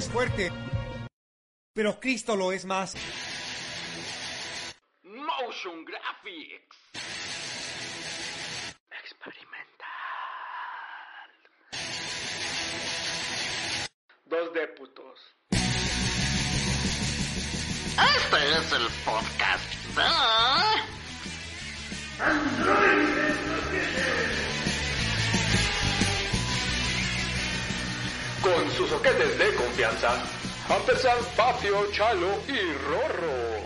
Eres fuerte, pero Cristo lo es más. Motion Graphics. Experimental. Dos députos. Este es el podcast de... Con sus soquetes de confianza, Ampersand, Fabio, Chalo y Rorro.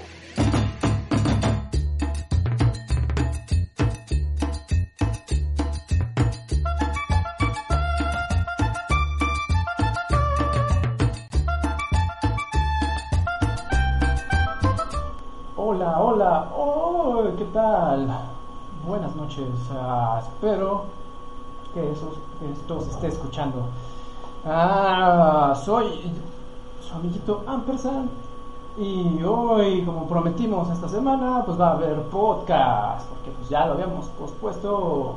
Hola, hola, oh, ¿qué tal? Buenas noches, ah, espero que, eso, que esto se esté escuchando. Ah, soy su amiguito Ampersand y hoy, como prometimos esta semana, pues va a haber podcast, porque pues ya lo habíamos pospuesto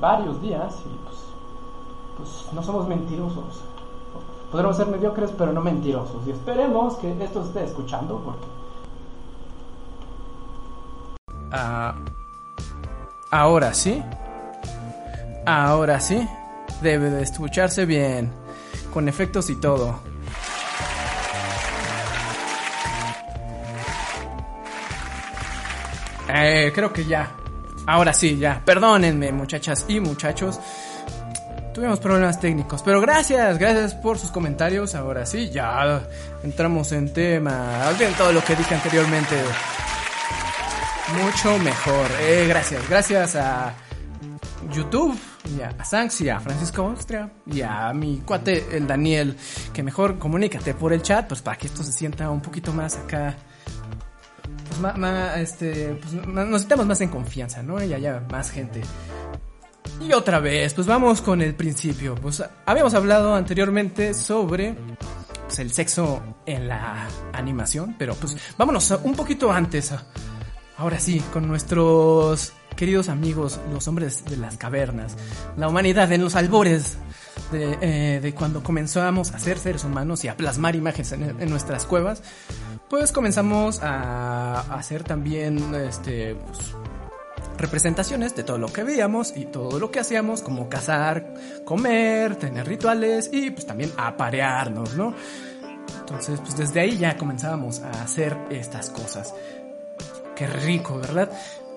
varios días y pues, pues no somos mentirosos. Podremos ser mediocres, pero no mentirosos. Y esperemos que esto esté escuchando, porque Ah, ahora sí. Ahora sí. Debe de escucharse bien. Con efectos y todo. Eh, creo que ya. Ahora sí, ya. Perdónenme, muchachas y muchachos. Tuvimos problemas técnicos, pero gracias, gracias por sus comentarios. Ahora sí, ya entramos en tema. Olviden todo lo que dije anteriormente mucho mejor. Eh, gracias, gracias a YouTube, y a Sanx y a Francisco Austria y a mi cuate, el Daniel, que mejor comunícate por el chat, pues para que esto se sienta un poquito más acá. Pues más, este, pues nos sintamos más en confianza, ¿no? Y haya más gente. Y otra vez, pues vamos con el principio. Pues habíamos hablado anteriormente sobre pues, el sexo en la animación, pero pues vámonos un poquito antes. Ahora sí, con nuestros queridos amigos, los hombres de las cavernas, la humanidad en los albores de, eh, cuando comenzamos a ser seres humanos y a plasmar imágenes en, nuestras cuevas, pues comenzamos a, a hacer también este, pues, representaciones de todo lo que veíamos y todo lo que hacíamos, como cazar, comer, tener rituales y pues también aparearnos, ¿no? Entonces, pues desde ahí ya comenzábamos a hacer estas cosas. Qué rico, ¿verdad?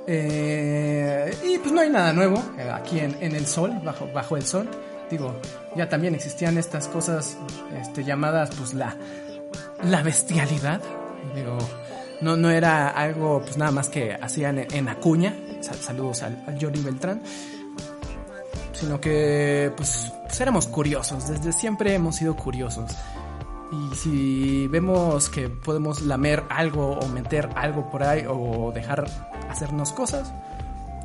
Eh, y pues no hay nada nuevo eh, aquí en, en el sol, bajo, bajo el sol. Digo, ya también existían estas cosas este, llamadas pues la, la bestialidad. Digo, no, no era algo pues nada más que hacían en, Acuña. Sal- saludos al, al Jory Beltrán. Sino que pues, pues éramos curiosos, desde siempre hemos sido curiosos. Y si vemos que podemos lamer algo o meter algo por ahí o dejar hacernos cosas,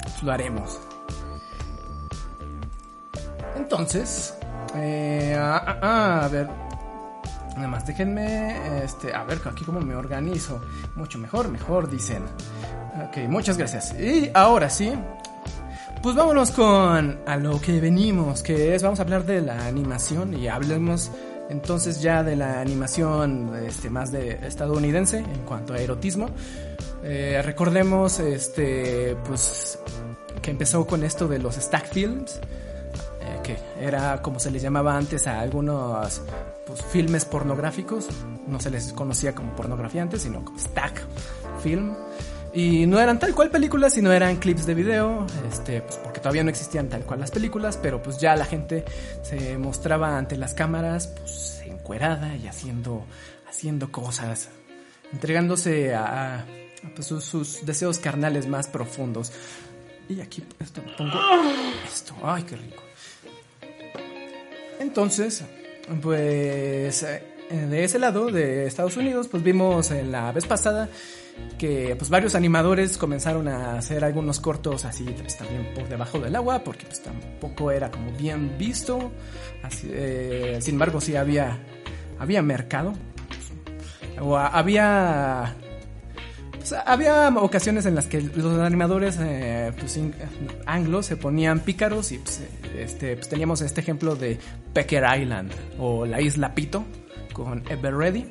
pues lo haremos. Entonces, eh, ah, ah, ah, a ver, nada más déjenme, este, a ver aquí cómo me organizo. Mucho mejor, mejor, dicen. Ok, muchas gracias. Y ahora sí, pues vámonos con a lo que venimos, que es, vamos a hablar de la animación y hablemos entonces ya de la animación este, más de estadounidense en cuanto a erotismo. Eh, recordemos este, pues, que empezó con esto de los stack films, eh, que era como se les llamaba antes a algunos pues, filmes pornográficos, no se les conocía como pornografía antes, sino como stack film. Y no eran tal cual películas, sino eran clips de video, este, pues porque todavía no existían tal cual las películas, pero pues ya la gente se mostraba ante las cámaras, pues encuerada y haciendo, haciendo cosas, entregándose a, pues, sus, deseos carnales más profundos. Y aquí esto pongo esto, ay qué rico. Entonces, pues eh, de ese lado de Estados Unidos, pues vimos en la vez pasada que pues varios animadores comenzaron a hacer algunos cortos así pues, también por debajo del agua porque pues tampoco era como bien visto eh, sin embargo sí había había mercado o había pues, había ocasiones en las que los animadores eh, pues, anglos se ponían pícaros y este, pues, teníamos este ejemplo de Pecker Island o la isla Pito con Ever Ready.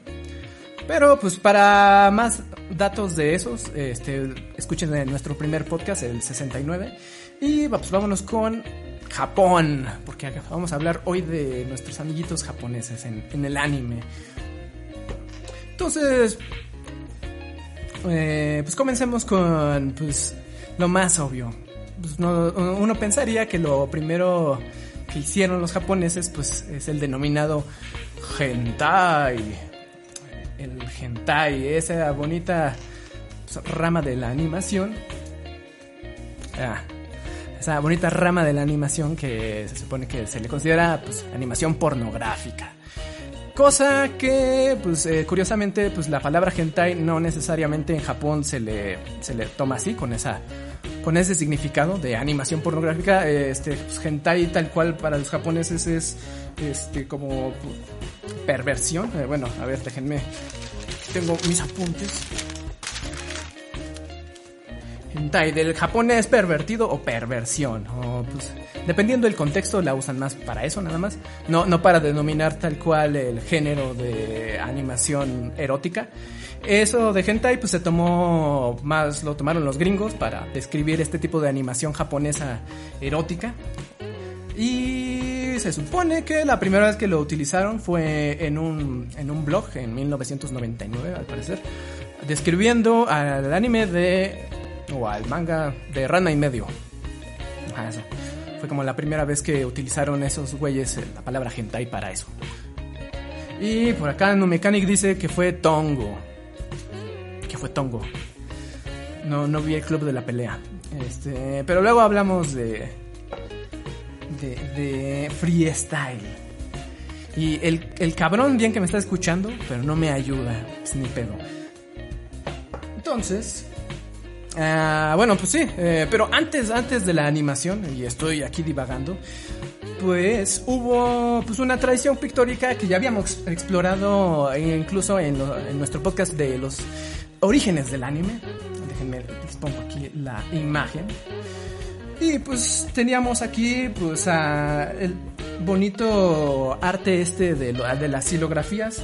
Pero pues para más datos de esos, este, escuchen en nuestro primer podcast, el 69. Y pues vámonos con Japón, porque vamos a hablar hoy de nuestros amiguitos japoneses en, el anime. Entonces, eh, pues comencemos con pues, lo más obvio. Pues, no- uno pensaría que lo primero que hicieron los japoneses pues es el denominado hentai. El hentai, esa bonita rama de la animación. Ah, esa bonita rama de la animación que se supone que se le considera pues, animación pornográfica. Cosa que, pues, eh, curiosamente, pues la palabra hentai no necesariamente en Japón se le, se le toma así, con esa, con ese significado de animación pornográfica. Este, pues, hentai tal cual para los japoneses es, este, como perversión. Eh, bueno, a ver, déjenme, tengo mis apuntes. Hentai del japonés pervertido o perversión. O pues, dependiendo del contexto, la usan más para eso nada más. No, no para denominar tal cual el género de animación erótica. Eso de hentai pues se tomó más, lo tomaron los gringos para describir este tipo de animación japonesa erótica. Y se supone que la primera vez que lo utilizaron fue en un, en un blog en 1999 al parecer. Describiendo al anime de o al manga de Rana y medio. Ajá, eso. Fue como la primera vez que utilizaron esos güeyes eh, la palabra hentai para eso. Y por acá No Mechanic dice que fue Tongo. Que fue Tongo. No, no vi el club de la pelea. Este, pero luego hablamos de. de, freestyle. Y el, el cabrón bien que me está escuchando, pero no me ayuda. Es ni pedo. Entonces, Ah, bueno, pues sí, eh, pero antes, antes de la animación, y estoy aquí divagando, pues hubo pues una tradición pictórica que ya habíamos explorado eh, incluso en nuestro podcast de los orígenes del anime. Déjenme, les pongo aquí la imagen. Y pues teníamos aquí pues a el bonito arte este de, las silografías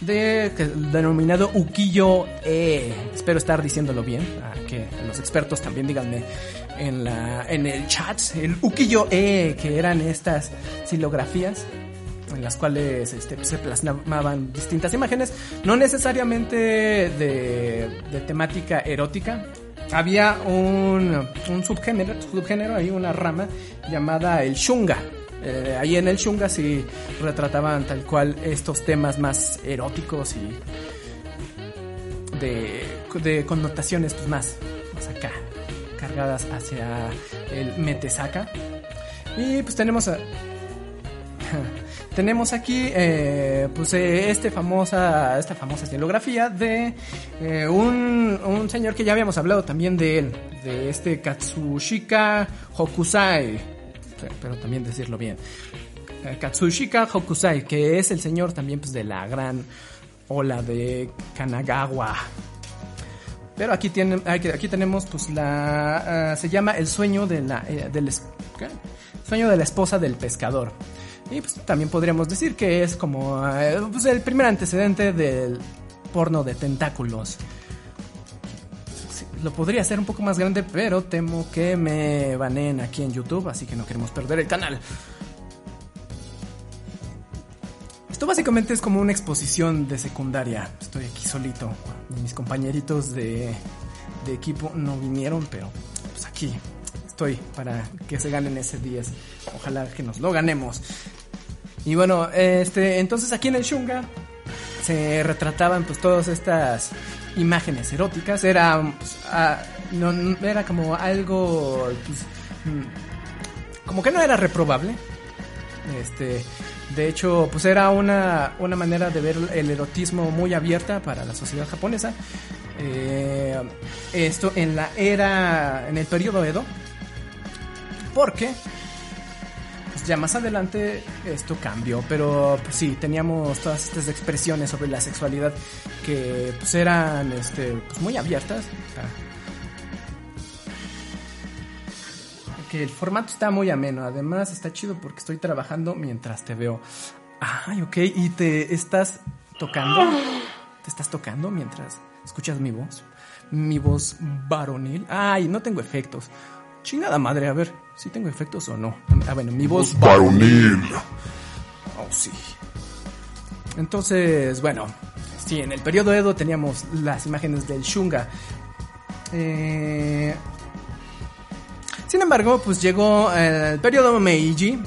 de denominado ukiyo e. Espero estar diciéndolo bien, a que los expertos también díganme en la en el chat el ukiyo e que eran estas silografías en las cuales este, pues, se plasmaban distintas imágenes, no necesariamente de, de temática erótica. Había un, un subgénero, subgénero, ahí una rama llamada el shunga. Eh, ahí en el shunga sí retrataban tal cual estos temas más eróticos y de, de connotaciones pues, más, más acá, cargadas hacia el metesaka. Y pues tenemos a, tenemos aquí eh, pues eh, este famosa esta famosa estilografía de eh, un, un señor que ya habíamos hablado también de él de este Katsushika Hokusai. Pero- también decirlo bien. Katsushika Hokusai que es el señor también pues de la gran ola de Kanagawa. Pero aquí tienen, aquí, aquí tenemos pues la se llama el sueño de la del sueño de la esposa del pescador. Y pues también podríamos decir que es como eh, pues, el primer antecedente del porno de tentáculos. Lo podría hacer un poco más grande, pero temo que me baneen aquí en YouTube, así que no queremos perder el canal. Esto básicamente es como una exposición de secundaria. Estoy aquí solito. Mis compañeritos de, de equipo no vinieron, pero pues aquí estoy para que se ganen ese 10. Ojalá que nos lo ganemos. Y bueno, este, entonces aquí en el Shunga se retrataban pues todas estas imágenes eróticas. Era, pues, no- era como algo, pues, mm, como que no era reprobable Este, de hecho, pues era una, una manera de ver el erotismo muy abierta para la sociedad japonesa. Eh, esto en la era, en el periodo Edo, porque pues, ya más adelante esto cambió, pero pues sí, teníamos todas estas expresiones sobre la sexualidad que pues eran este, pues, muy abiertas. Que el formato está muy ameno, además está chido porque estoy trabajando mientras te veo. Ay, ok, y te estás tocando. ¿Te estás tocando mientras escuchas mi voz? Mi voz varonil. Ay, no tengo efectos. Chingada madre, a ver, si tengo efectos o no. Ah, bueno, mi voz Varonil. Oh, sí. Entonces, bueno, sí, en el periodo Edo teníamos las imágenes del Shunga. Eh, sin embargo, pues llegó el periodo Meiji.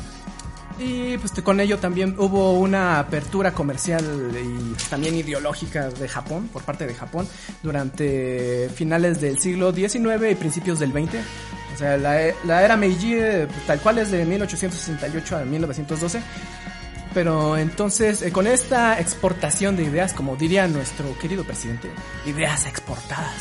Y pues con ello también hubo una apertura comercial y también ideológica de Japón, por parte de Japón, durante finales del siglo XIX y principios del XX. O sea, la, la era Meiji eh, pues, tal cual es de 1868 a 1912. Pero entonces, eh, con esta exportación de ideas, como diría nuestro querido presidente, ideas exportadas.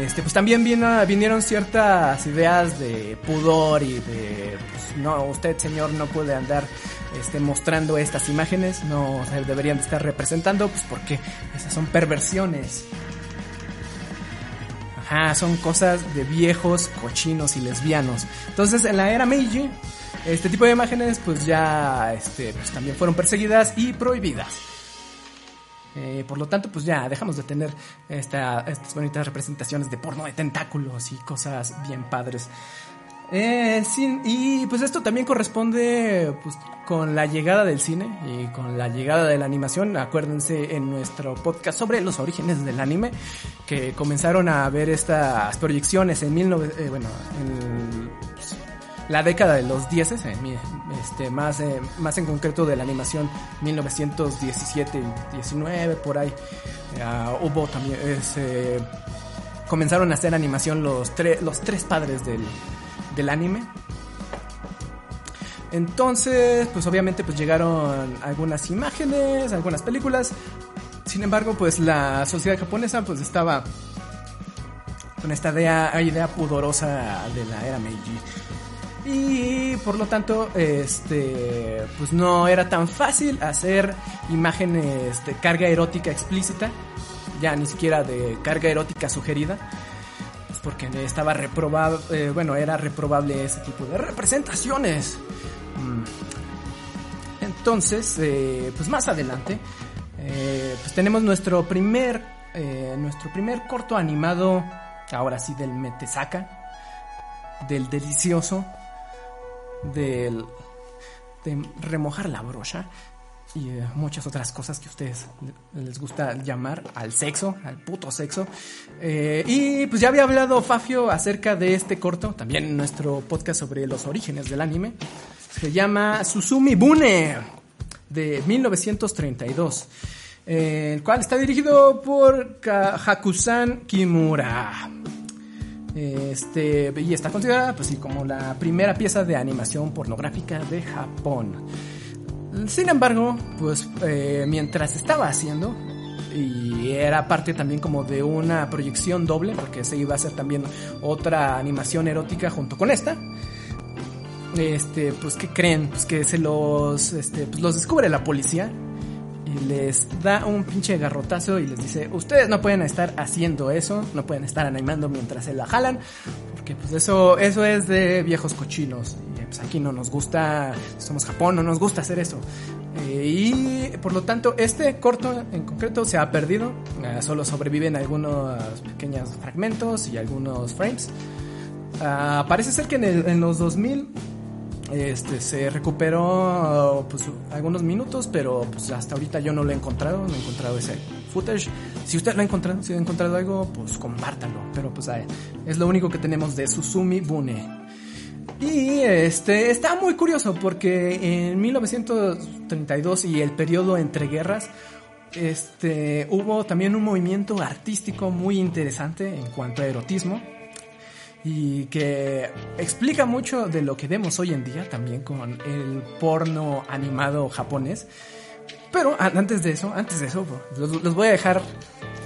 Este, pues también vino- vinieron ciertas ideas de pudor y de, pues, no, usted señor no puede andar este, mostrando estas imágenes, no se deberían de estar representando, pues porque esas son perversiones. Son cosas de viejos, cochinos y lesbianos. Entonces, en la era Meiji, este tipo de imágenes, pues ya, este, pues también fueron perseguidas y prohibidas. Eh, por lo tanto, pues ya dejamos de tener esta- estas bonitas representaciones de porno de tentáculos y cosas bien padres. Eh, sí, y pues esto también corresponde pues, con la llegada del cine y con la llegada de la animación. Acuérdense en nuestro podcast sobre los orígenes del anime, que comenzaron a ver estas proyecciones en 19, eh, bueno, en la década de los 10, eh, este, más, eh, más en concreto de la animación 1917 y 19, por ahí. Ah, hubo también, comenzaron a hacer animación los, tre- los tres padres del, del anime. Entonces, pues obviamente pues llegaron algunas imágenes, algunas películas. Sin embargo, pues la sociedad japonesa pues estaba con esta idea, idea pudorosa de la era Meiji. Y por lo tanto, este, pues no era tan fácil hacer imágenes de carga erótica explícita, ya ni siquiera de carga erótica sugerida, porque estaba reprobable, eh, bueno, era reprobable ese tipo de representaciones. Mm. Entonces, eh, pues más adelante, eh, pues tenemos nuestro primer, nuestro primer corto animado, ahora sí del Metesaka, del delicioso, del de remojar la brocha y eh, muchas otras cosas que a ustedes les gusta llamar al sexo, al puto sexo. Eh, y pues ya había hablado Fafio acerca de este corto, también en nuestro podcast sobre los orígenes del anime. Se llama Susumi Bune de 1932, eh, el cual está dirigido por Hakusan Kimura. Este, y está considerada pues sí, como la primera pieza de animación pornográfica de Japón. Sin embargo, pues eh, mientras estaba haciendo, y era parte también como de una proyección doble, porque se iba a hacer también otra animación erótica junto con esta. Este, pues, ¿qué creen? Pues que se los, este, pues los descubre la policía les da un pinche garrotazo y les dice, ustedes no pueden estar haciendo eso, no pueden estar animando mientras se la jalan, porque pues eso, eso es de viejos cochinos. Y pues aquí no nos gusta, somos Japón, no nos gusta hacer eso. Eh, y por lo tanto, este corto en concreto se ha perdido, eh, solo sobreviven algunos pequeños fragmentos y algunos frames. Ah, parece ser que en, el- en los 2000 este, se recuperó pues, algunos minutos, pero pues hasta ahorita yo no lo he encontrado, no he encontrado ese footage. Si usted lo ha encontrado, si ha encontrado algo, pues compártalo. Pero pues es lo único que tenemos de Susumi Bune. Y este está muy curioso porque en 1932 y el periodo entre guerras, este hubo también un movimiento artístico muy interesante en cuanto a erotismo. Y que explica mucho de lo que vemos hoy en día también con el porno animado japonés. Pero antes de eso, antes de eso, los, voy a dejar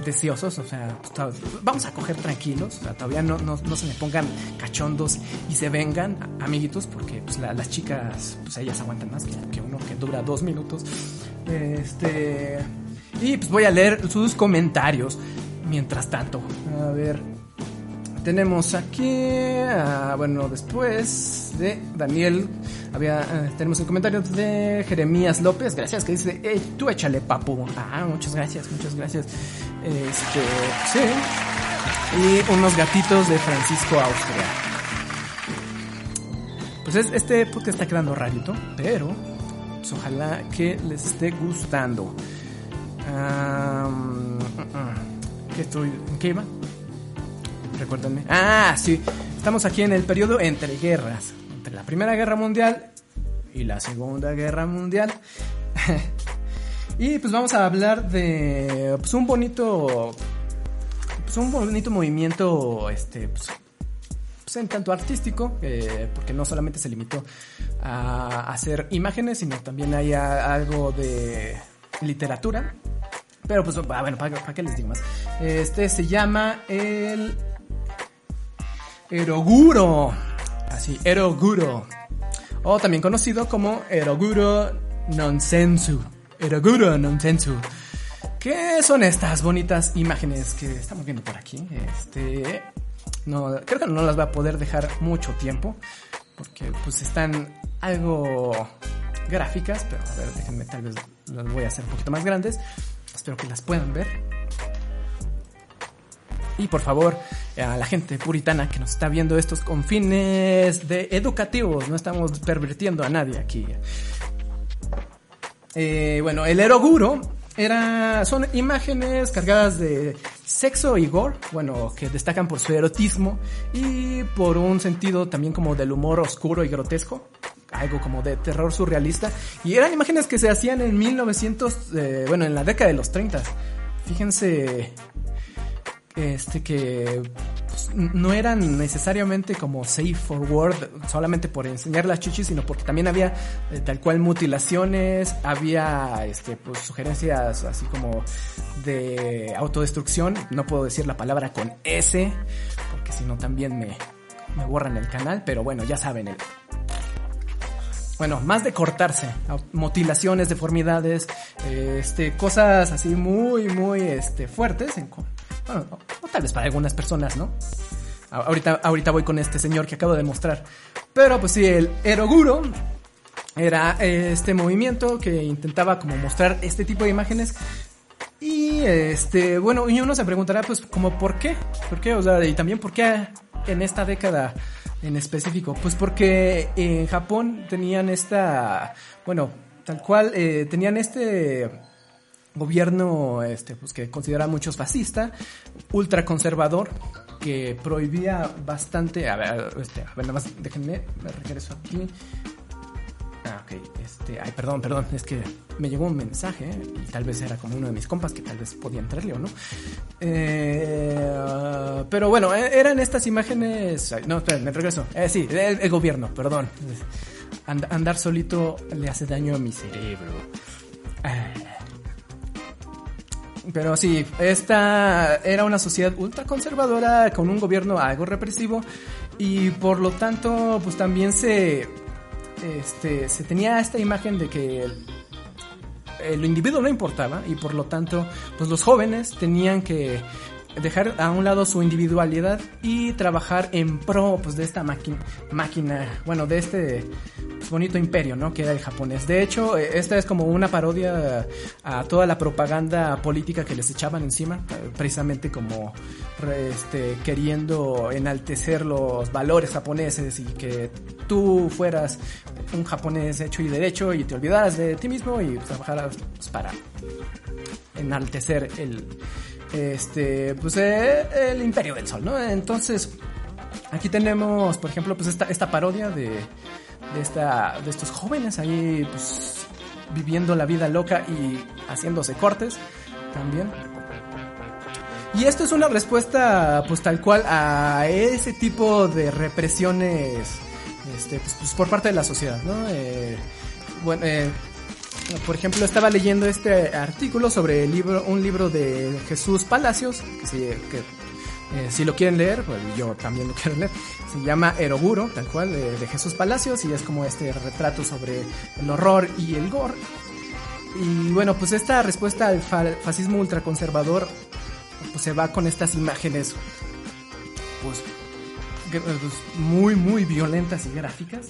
deseosos, o sea, pues, vamos a coger tranquilos, o sea, todavía no, no, se me pongan cachondos y se vengan, amiguitos, porque pues, la- las chicas, pues ellas aguantan más que uno que dura dos minutos. Este. Y pues voy a leer sus comentarios mientras tanto. A ver. Tenemos aquí, ah, bueno, después de Daniel, había, eh, tenemos el comentario de Jeremías López, gracias, que dice, "Eh, tú échale papu. Ah, muchas gracias, muchas gracias. Este, sí. Y unos gatitos de Francisco Austria. Pues es- este podcast está quedando rarito, pero pues, ojalá que les esté gustando. Ah, mm. ¿Qué estoy? ¿En qué iba? Recuérdenme. Ah, sí. Estamos aquí en el periodo entre guerras. Entre la Primera Guerra Mundial y la Segunda Guerra Mundial. y pues vamos a hablar de pues, un bonito. Pues un bonito movimiento. Este. Pues, pues, en tanto artístico, eh, porque no solamente se limitó a hacer imágenes, sino también hay algo de literatura. Pero pues, ah, bueno, ¿para, para qué les digo más? Este se llama el Eroguro. Así, Eroguro. O también conocido como Eroguro Nonsensu. Eroguro Nonsensu. ¿Qué son estas bonitas imágenes que estamos viendo por aquí? Este. No, creo que no las va a poder dejar mucho tiempo. Porque pues están algo gráficas. Pero a ver, déjenme tal vez las voy a hacer un poquito más grandes. Espero que las puedan ver. Y por favor, a la gente puritana que nos está viendo estos con fines de educativos, no estamos pervirtiendo a nadie aquí. Eh, bueno, el eroguro era, son imágenes cargadas de sexo y gore, bueno, que destacan por su erotismo y por un sentido también como del humor oscuro y grotesco, algo como de terror surrealista. Y eran imágenes que se hacían en 1900, eh, bueno, en la década de los 30. Fíjense este que pues, no eran necesariamente como safe for word solamente por enseñar las chichis sino porque también había eh, tal cual mutilaciones había este pues sugerencias así como de autodestrucción. No puedo decir la palabra con S porque si no también me me borran el canal pero bueno ya saben el bueno, más de cortarse, mutilaciones, deformidades, este, cosas así muy, muy, este, fuertes, en, bueno, o, tal vez para algunas personas, ¿no? Ahorita, ahorita voy con este señor que acabo de mostrar. Pero pues sí, el Eroguro era este movimiento que intentaba como mostrar este tipo de imágenes. Y este, bueno, y uno se preguntará pues como por qué, por qué, o sea, y también por qué en esta década en específico, pues porque en Japón tenían esta, bueno, tal cual, eh, tenían este gobierno este pues que considera muchos fascista, ultraconservador, que prohibía bastante, a ver, este, a ver, nada más déjenme, me regreso aquí. Ah, ok, este, ay, perdón, perdón, es que me llegó un mensaje y tal vez era como uno de mis compas que tal vez podía entrarle o no. Eh, pero bueno, eh, eran estas imágenes, no, espera, me regreso. Eh, sí, el, gobierno, perdón. And- andar solito le hace daño a mi cerebro. Ah. Pero sí, esta era una sociedad ultraconservadora con un gobierno algo represivo y por lo tanto pues también se este se tenía esta imagen de que el, el individuo no importaba y por lo tanto pues los jóvenes tenían que dejar a un lado su individualidad y trabajar en pro pues de esta máquina máquina bueno de este pues, bonito imperio no que era el japonés. De hecho eh, esta es como una parodia a toda la propaganda política que les echaban encima precisamente como este queriendo enaltecer los valores japoneses y que tú fueras un japonés hecho y derecho y te olvidaras de ti mismo y trabajaras para enaltecer el este pues eh, el imperio del sol no entonces aquí tenemos por ejemplo pues esta esta parodia de de esta de estos jóvenes ahí pues viviendo la vida loca y haciéndose cortes también Y esto es una respuesta, pues tal cual, a ese tipo de represiones, este, pues, pues, por parte de la sociedad, ¿no? Eh, bueno, eh, por ejemplo, estaba leyendo este artículo sobre el libro, un libro de Jesús Palacios, que, sí, que eh, si lo quieren leer, pues yo también lo quiero leer. Se llama Eroguro, tal cual, de, Jesús Palacios, y es como este retrato sobre el horror y el gore. Y bueno, pues esta respuesta al fa- fascismo ultraconservador pues se va con estas imágenes pues, pues, muy muy violentas y gráficas.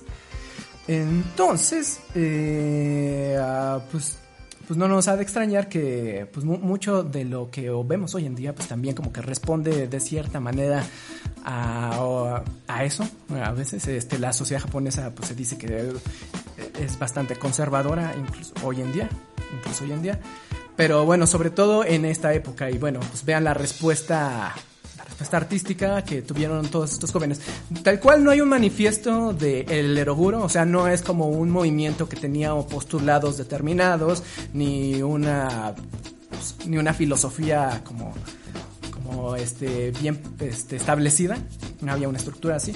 Entonces, eh, ah, pues pues no nos ha de extrañar que pues mu- mucho de lo que vemos hoy en día pues también como que responde de cierta manera a, a eso a veces este la sociedad japonesa pues se dice que es bastante conservadora incluso hoy en día incluso hoy en día. Pero bueno sobre todo en esta época y bueno pues vean la respuesta respuesta artística que tuvieron todos estos jóvenes. Tal cual no hay un manifiesto de el Eroguro, o sea, no es como un movimiento que tenía postulados determinados, ni una pues, ni una filosofía como como este bien este, establecida, no había una estructura así,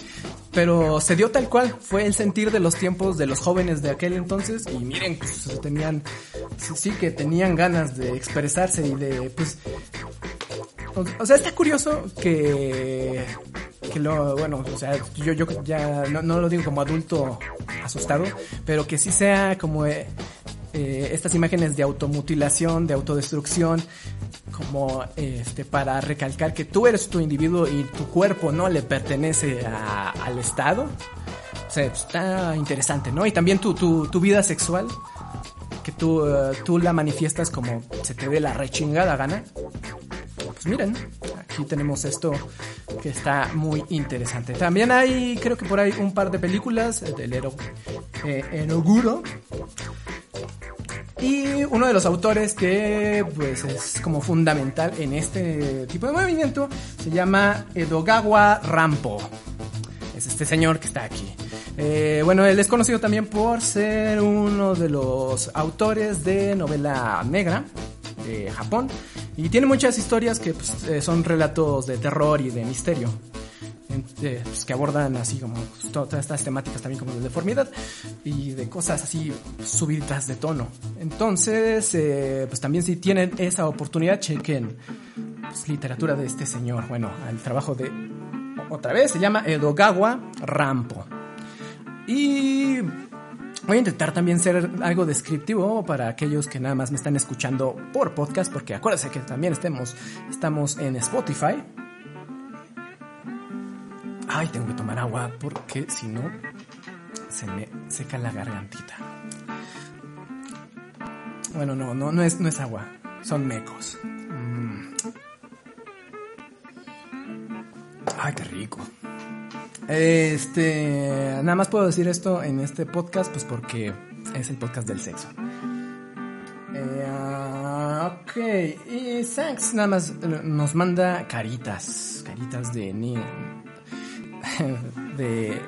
pero se dio tal cual, fue el sentir de los tiempos de los jóvenes de aquel entonces y miren, pues, tenían sí que tenían ganas de expresarse y de pues o, sea, está curioso que, que lo, bueno, o sea, yo, yo ya no, no lo digo como adulto asustado, pero que sí sea como eh, eh, estas imágenes de automutilación, de autodestrucción, como este para recalcar que tú eres tu individuo y tu cuerpo no le pertenece al Estado. O sea, está interesante, ¿no? Y también tu, tu, tu vida sexual, que tú, eh, tú la manifiestas como se te dé la rechingada gana pues miren, aquí tenemos esto que está muy interesante. También hay, creo que por ahí, un par de películas del Ero, eh, Eroguro. Y uno de los autores que pues es como fundamental en este tipo de movimiento se llama Edogawa Rampo. Es este señor que está aquí. Eh, bueno, él es conocido también por ser uno de los autores de novela negra de Japón. Y tiene muchas historias que pues, eh, son relatos de terror y de misterio. Eh, pues, que abordan así como pues, to- todas estas temáticas también como de deformidad y de cosas así subidas de tono. Entonces, eh, pues también si tienen esa oportunidad, chequen literatura de este señor. Bueno, el trabajo de otra vez se llama Edogawa Rampo. Y voy a intentar también ser algo descriptivo para aquellos que nada más me están escuchando por podcast, porque acuérdense que también estemos, estamos en Spotify. Ay, tengo que tomar agua porque si no se me seca la gargantita. Bueno, no, no, no es, no es agua, son mecos. Mm. Ay, qué rico. Este, nada más puedo decir esto en este podcast, pues porque es el podcast del sexo. Eh, ok, y Sax nada más eh, nos manda caritas, caritas de ni de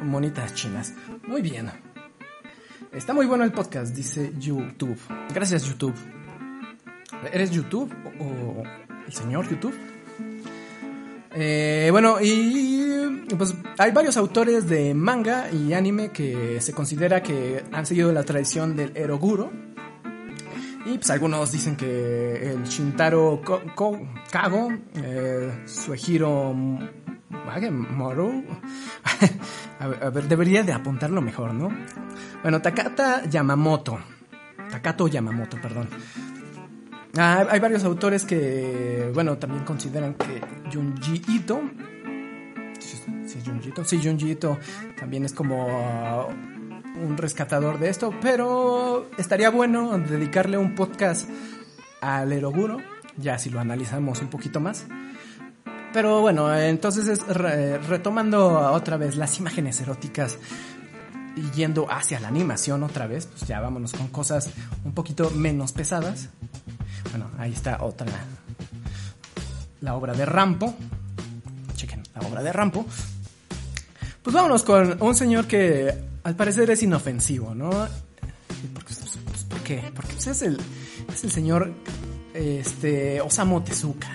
monitas chinas. Muy bien. Está muy bueno el podcast, dice YouTube. Gracias YouTube. ¿Eres YouTube o el señor YouTube? Eh, bueno, y pues hay varios autores de manga y anime que se considera que han seguido la tradición del Eroguro. Y pues algunos dicen que el Shintaro Kago, eh, Suehiro Moro, a a ver, debería de apuntarlo mejor, ¿no? Bueno, Takata Yamamoto, Takato Yamamoto, perdón. Ah, hay varios autores que, bueno, también consideran que Junji Ito, sí, sí, Junji Ito, sí, Junji Ito también es como ah, un rescatador de esto, pero estaría bueno dedicarle un podcast al Eroguro, ya si lo analizamos un poquito más. Pero bueno, entonces es re- retomando otra vez las imágenes eróticas y yendo hacia la animación otra vez, pues ya vámonos con cosas un poquito menos pesadas. Bueno, ahí está otra. La obra de Rampo. Chequen, la obra de Rampo. Pues vámonos con un señor que al parecer es inofensivo, ¿no? ¿Y ¿Por qué? Pues, ¿por qué? Porque pues, es, el, es el señor este, Osamu Tezuka.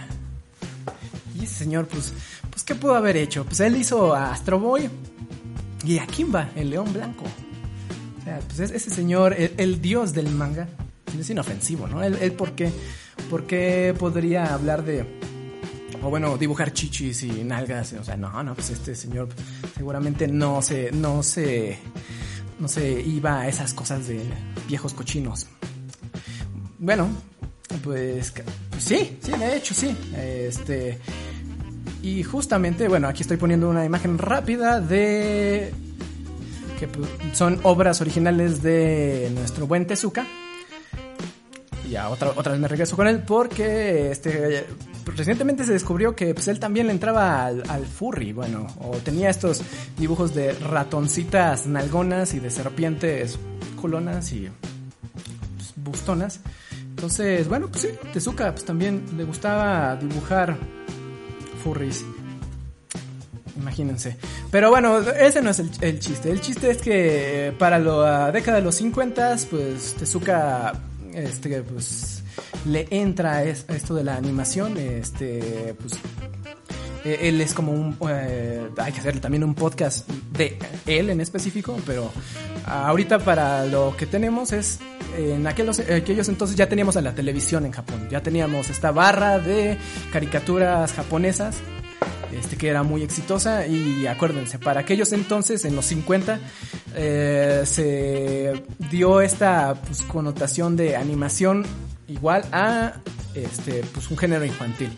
y ese señor, pues, pues, ¿qué pudo haber hecho? Pues él hizo a Astro Boy y a Kimba, el león blanco. O sea, pues es- ese señor, el, dios del manga, es inofensivo, ¿no? Él, él ¿por, qué, por qué podría hablar de, o bueno, dibujar chichis y nalgas? O sea, no, no, pues este señor seguramente no se, no se, no se iba a esas cosas de viejos cochinos. Bueno, pues, pues sí, sí, de hecho sí. Este, y justamente, bueno, aquí estoy poniendo una imagen rápida de que son obras originales de nuestro buen Tezuka. Ya otra, otra vez me regreso con él porque este recientemente se descubrió que pues, él también le entraba al, al furry, bueno, o tenía estos dibujos de ratoncitas nalgonas y de serpientes culonas y pues, bustonas. Entonces, bueno, pues sí, Tezuka pues, también le gustaba dibujar furries. Imagínense. Pero bueno, ese no es el, el chiste. El chiste es que para la década de los 50, pues Tezuka este, pues, le entra es- esto de la animación. Este, pues, eh, él es como un... eh, hay que hacer también un podcast de él en específico, pero ahorita para lo que tenemos es... En aquellos, aquellos entonces ya teníamos a la televisión en Japón, ya teníamos esta barra de caricaturas japonesas este, que era muy exitosa y acuérdense, para aquellos entonces, en los 50, eh, se dio esta pues, connotación de animación igual a este, pues, un género infantil.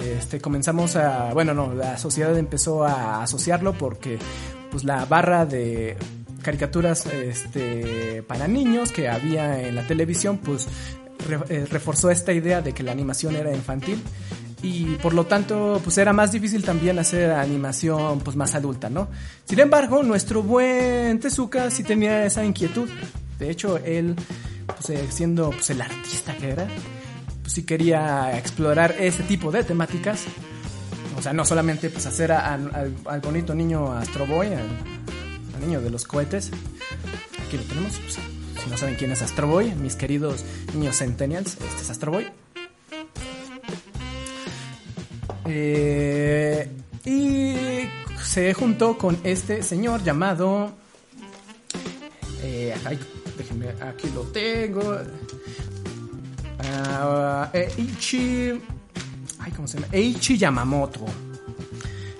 Este, comenzamos a, bueno, no, la sociedad empezó a asociarlo porque pues la barra de caricaturas este, para niños que había en la televisión pues eh, reforzó esta idea de que la animación era infantil y por lo tanto pues era más difícil también hacer animación pues más adulta, ¿no? Sin embargo, nuestro buen Tezuka sí tenía esa inquietud. De hecho, él pues, eh, siendo pues, el artista que era, pues sí quería explorar ese tipo de temáticas. O sea, no solamente pues hacer al, bonito niño Astro Boy, al, al niño de los cohetes. Aquí lo tenemos. pues, si no saben quién es Astro Boy, mis queridos niños centennials, este es Astro Eh, y se juntó con este señor llamado. Eh, ay, déjenme, aquí lo tengo. Ah, Eichi. Ay, ¿cómo se llama? Eichi Yamamoto.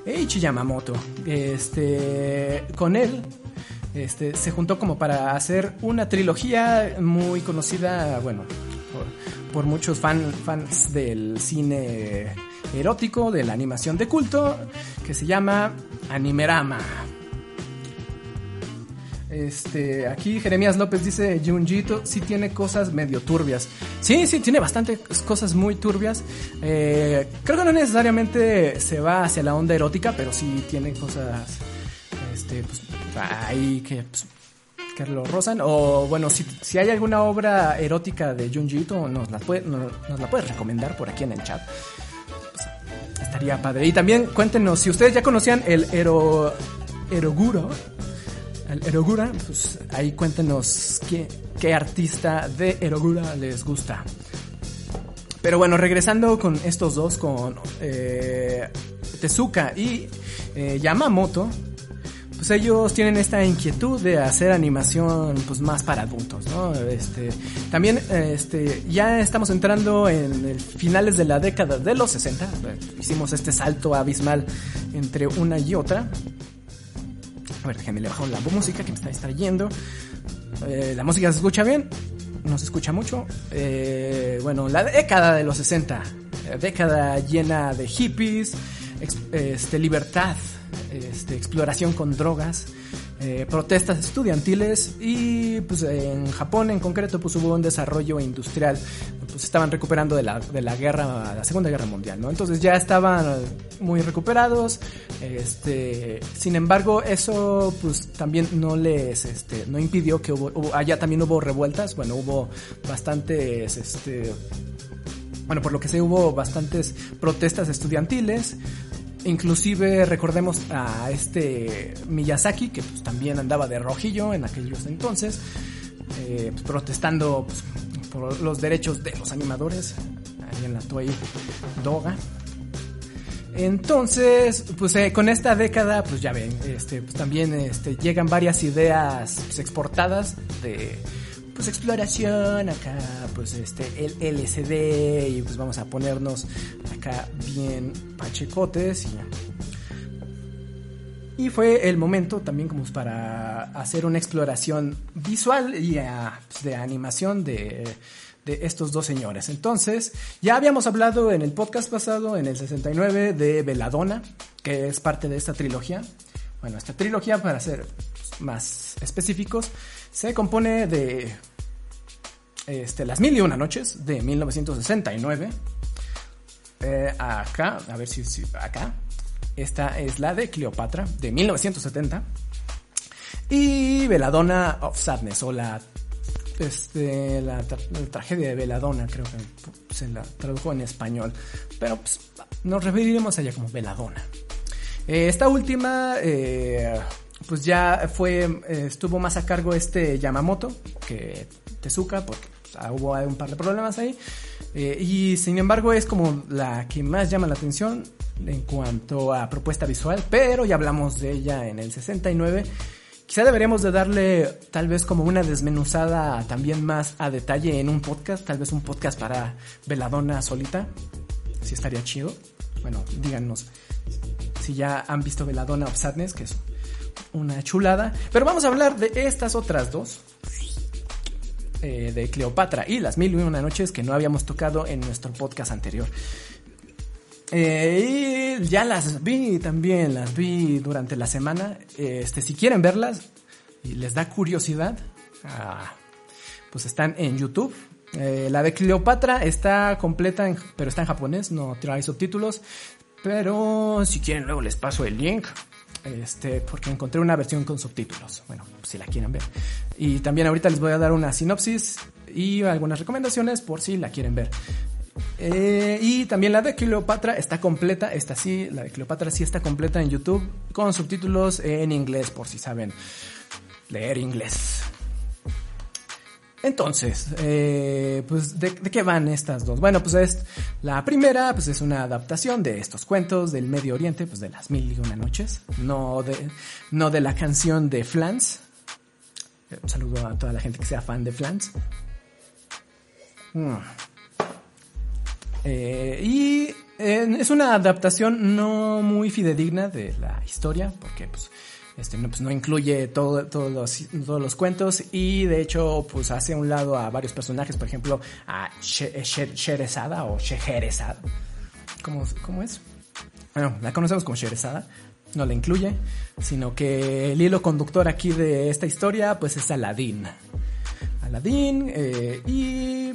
Eichi Yamamoto. Este. Con él. Este, se juntó como para hacer una trilogía muy conocida, bueno, por, por muchos fan- fans del cine erótico, de la animación de culto, que se llama Animerama. Este, aquí Jeremías López dice, Junjito sí tiene cosas medio turbias. Sí, sí, tiene bastantes cosas muy turbias. Eh, creo que no necesariamente se va hacia la onda erótica, pero sí tiene cosas, este, pues, ahí que, pues, que lo rozan. O bueno, si, si hay alguna obra erótica de Junjito, nos nos la puedes recomendar por aquí en el chat. Estaría padre. Y también cuéntenos si ustedes ya conocían el Ero, Eroguro. El Erogura, pues ahí cuéntenos qué, qué artista de Erogura les gusta. Pero bueno, regresando con estos dos, con eh, Tezuka y eh, Yamamoto, pues ellos tienen esta inquietud de hacer animación pues más para adultos, ¿no? Este, también este, ya estamos entrando en el finales de la década de los 60, eh, hicimos este salto abismal entre una y otra. A ver, déjenme le bajo la música que me está distrayendo. Eh, la música se escucha bien, no se escucha mucho. Eh, bueno, la década de los 60, eh, década llena de hippies, este, libertad, este, exploración con drogas, eh, protestas estudiantiles y pues en Japón en concreto pues hubo un desarrollo industrial, pues estaban recuperando de la, de la guerra, la segunda guerra mundial, ¿no? Entonces ya estaban muy recuperados, este, sin embargo eso pues también no les, este, no impidió que hubo, hubo- allá también hubo revueltas, bueno hubo bastantes, este, bueno, por lo que sé hubo bastantes protestas estudiantiles. Inclusive recordemos a este Miyazaki, que pues, también andaba de rojillo en aquellos entonces, eh, pues, protestando pues, por los derechos de los animadores, ahí en la Toei Doga. Entonces, pues eh, con esta década, pues ya ven, este, pues también este, llegan varias ideas exportadas de pues exploración acá, pues este el LCD y pues vamos a ponernos acá bien pachecotes y y fue el momento también como para hacer una exploración visual y ah, pues, de animación de de estos dos señores. Entonces, ya habíamos hablado en el podcast pasado, en el 69, de Veladona, que es parte de esta trilogía. Bueno, esta trilogía, para ser más específicos, se compone de este, Las Mil y Una Noches, de 1969. Eh, acá, a ver si, acá. Esta es la de Cleopatra, de 1970. Y Veladona of Sadness, o la este, la, la, tragedia de Veladona, creo que se la tradujo en español, pero pues, nos referiremos a ella como Veladona. Eh, esta última, eh, pues ya fue, eh, estuvo más a cargo este Yamamoto que Tezuka, porque hubo un par de problemas ahí, eh, y sin embargo es como la que más llama la atención en cuanto a propuesta visual, pero ya hablamos de ella en el 69 Quizá deberíamos de darle tal vez como una desmenuzada también más a detalle en un podcast, tal vez un podcast para Veladona solita. Si estaría chido. Bueno, díganos si ya han visto Veladona of Sadness, que es una chulada. Pero vamos a hablar de estas otras dos. Eh, de Cleopatra y las mil y una noches que no habíamos tocado en nuestro podcast anterior. Eh, y ya las vi también, las vi durante la semana. Este, si quieren verlas y les da curiosidad, ah, pues están en YouTube. Eh, la de Cleopatra está completa, pero está en japonés, no trae subtítulos. Pero si quieren luego les paso el link. Este, porque encontré una versión con subtítulos. Bueno, si la quieren ver. Y también ahorita les voy a dar una sinopsis y algunas recomendaciones por si la quieren ver. Eh, y también la de Cleopatra está completa, esta sí, la de Cleopatra sí está completa en YouTube con subtítulos en inglés por si saben leer inglés. Entonces, eh, pues, ¿de, ¿de, qué van estas dos? Bueno, pues es, la primera, pues es una adaptación de estos cuentos del Medio Oriente, pues de las mil y una noches, no de, no de la canción de Flans. Un saludo a toda la gente que sea fan de Flans. Mm. Eh, y es una adaptación no muy fidedigna de la historia, porque pues, este, no, pues, no incluye todo, todos, los, cuentos y de hecho pues hace a un lado a varios personajes, por ejemplo a Sherezada o Scheherazada. ¿Cómo, ¿Cómo es? Bueno, la conocemos como Sherezada, no la incluye, sino que el hilo conductor aquí de esta historia pues es Aladín. Aladdin eh, y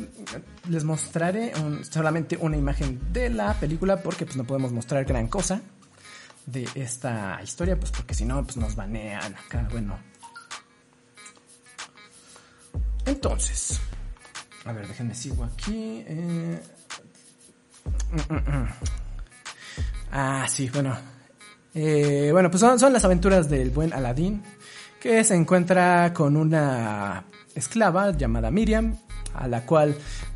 les mostraré solamente una imagen de la película porque pues no podemos mostrar gran cosa de esta historia pues porque si no pues nos banean acá bueno entonces a ver déjenme sigo aquí eh, mm, mm, mm. ah sí bueno eh, bueno pues son, son las aventuras del buen Aladdin que se encuentra con una esclava llamada Miriam, a la cual,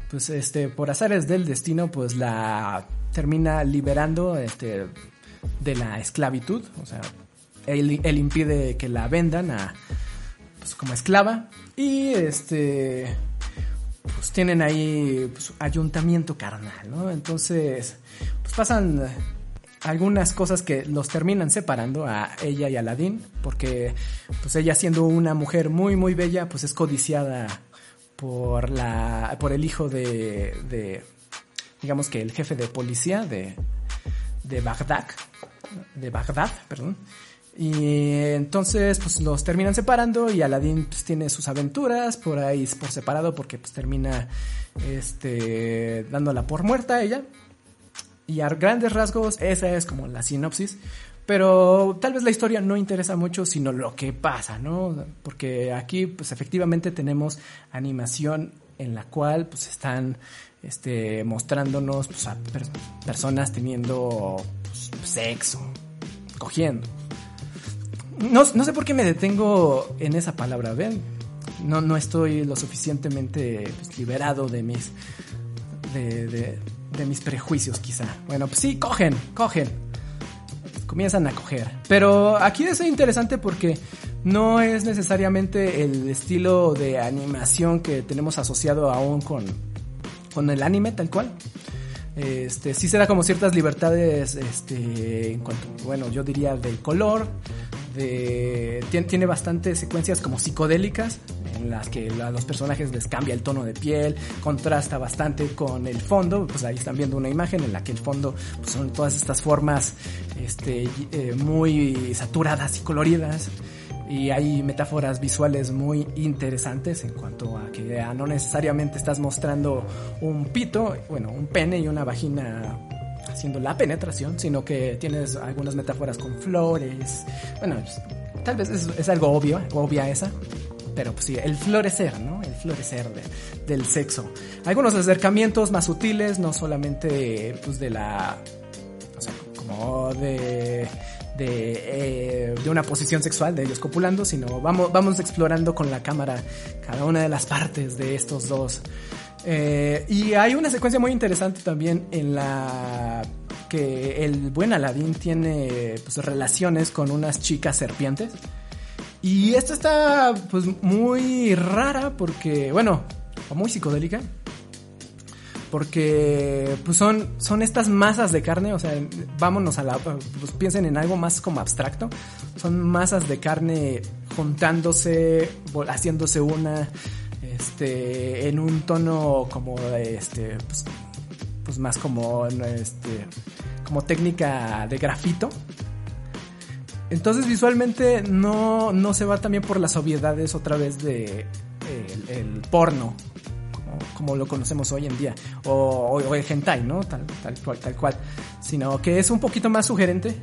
pues, este, por azares del destino, pues la termina liberando, este, de la esclavitud, o sea, él, impide que la vendan a, pues, como esclava, y este, pues tienen ahí pues, ayuntamiento carnal, ¿no? Entonces, pues pasan algunas cosas que los terminan separando a ella y a Aladdin, porque pues ella siendo una mujer muy muy bella, pues es codiciada por la por el hijo de, de digamos que el jefe de policía de de Bagdad, de Bagdad, perdón. Y entonces pues los terminan separando y Aladdin pues tiene sus aventuras por ahí por separado porque pues termina este dándola por muerta a ella y a grandes rasgos, esa es como la sinopsis. Pero tal vez la historia no interesa mucho, sino lo que pasa, ¿no? Porque aquí, pues efectivamente tenemos animación en la cual, pues están este, mostrándonos pues, a per personas teniendo pues, sexo, cogiendo. No, no, sé por qué me detengo en esa palabra, ¿ven? No, no estoy lo suficientemente pues, liberado de mis. de, de de mis prejuicios quizá. Bueno, pues sí, cogen, cogen. comienzan a coger. Pero aquí es interesante porque no es necesariamente el estilo de animación que tenemos asociado aún con, con el anime tal cual. Este, sí se da como ciertas libertades, este, en cuanto, bueno, yo diría del color, de, tiene, tiene bastantes secuencias como psicodélicas, en las que a los personajes les cambia el tono de piel, contrasta bastante con el fondo, pues ahí están viendo una imagen en la que el fondo pues, son todas estas formas, este, eh, muy saturadas y coloridas y hay metáforas visuales muy interesantes en cuanto a que ah, no necesariamente estás mostrando un pito, bueno, un pene y una vagina haciendo la penetración, sino que tienes algunas metáforas con flores. Bueno, tal vez es, algo obvio, obvia esa. Pero pues sí, el florecer, ¿no? El florecer de- del sexo. Algunos acercamientos más sutiles, no solamente pues de la o sea, como de de, eh, de una posición sexual de ellos copulando, sino vamos, vamos explorando con la cámara cada una de las partes de estos dos. Eh, y hay una secuencia muy interesante también en la que el buen Aladdin tiene pues, relaciones con unas chicas serpientes. Y esta está pues muy rara porque, bueno, o muy psicodélica porque pues son, son estas masas de carne, o sea, vámonos a la, pues piensen en algo más como abstracto, son masas de carne juntándose, haciéndose una, este, en un tono como, este, pues, pues más como, este, como técnica de grafito. Entonces visualmente no, no se va también por las obviedades otra vez de el porno, como, lo conocemos hoy en día, o, o- o el hentai, ¿no? Tal, tal cual, tal cual, sino que es un poquito más sugerente.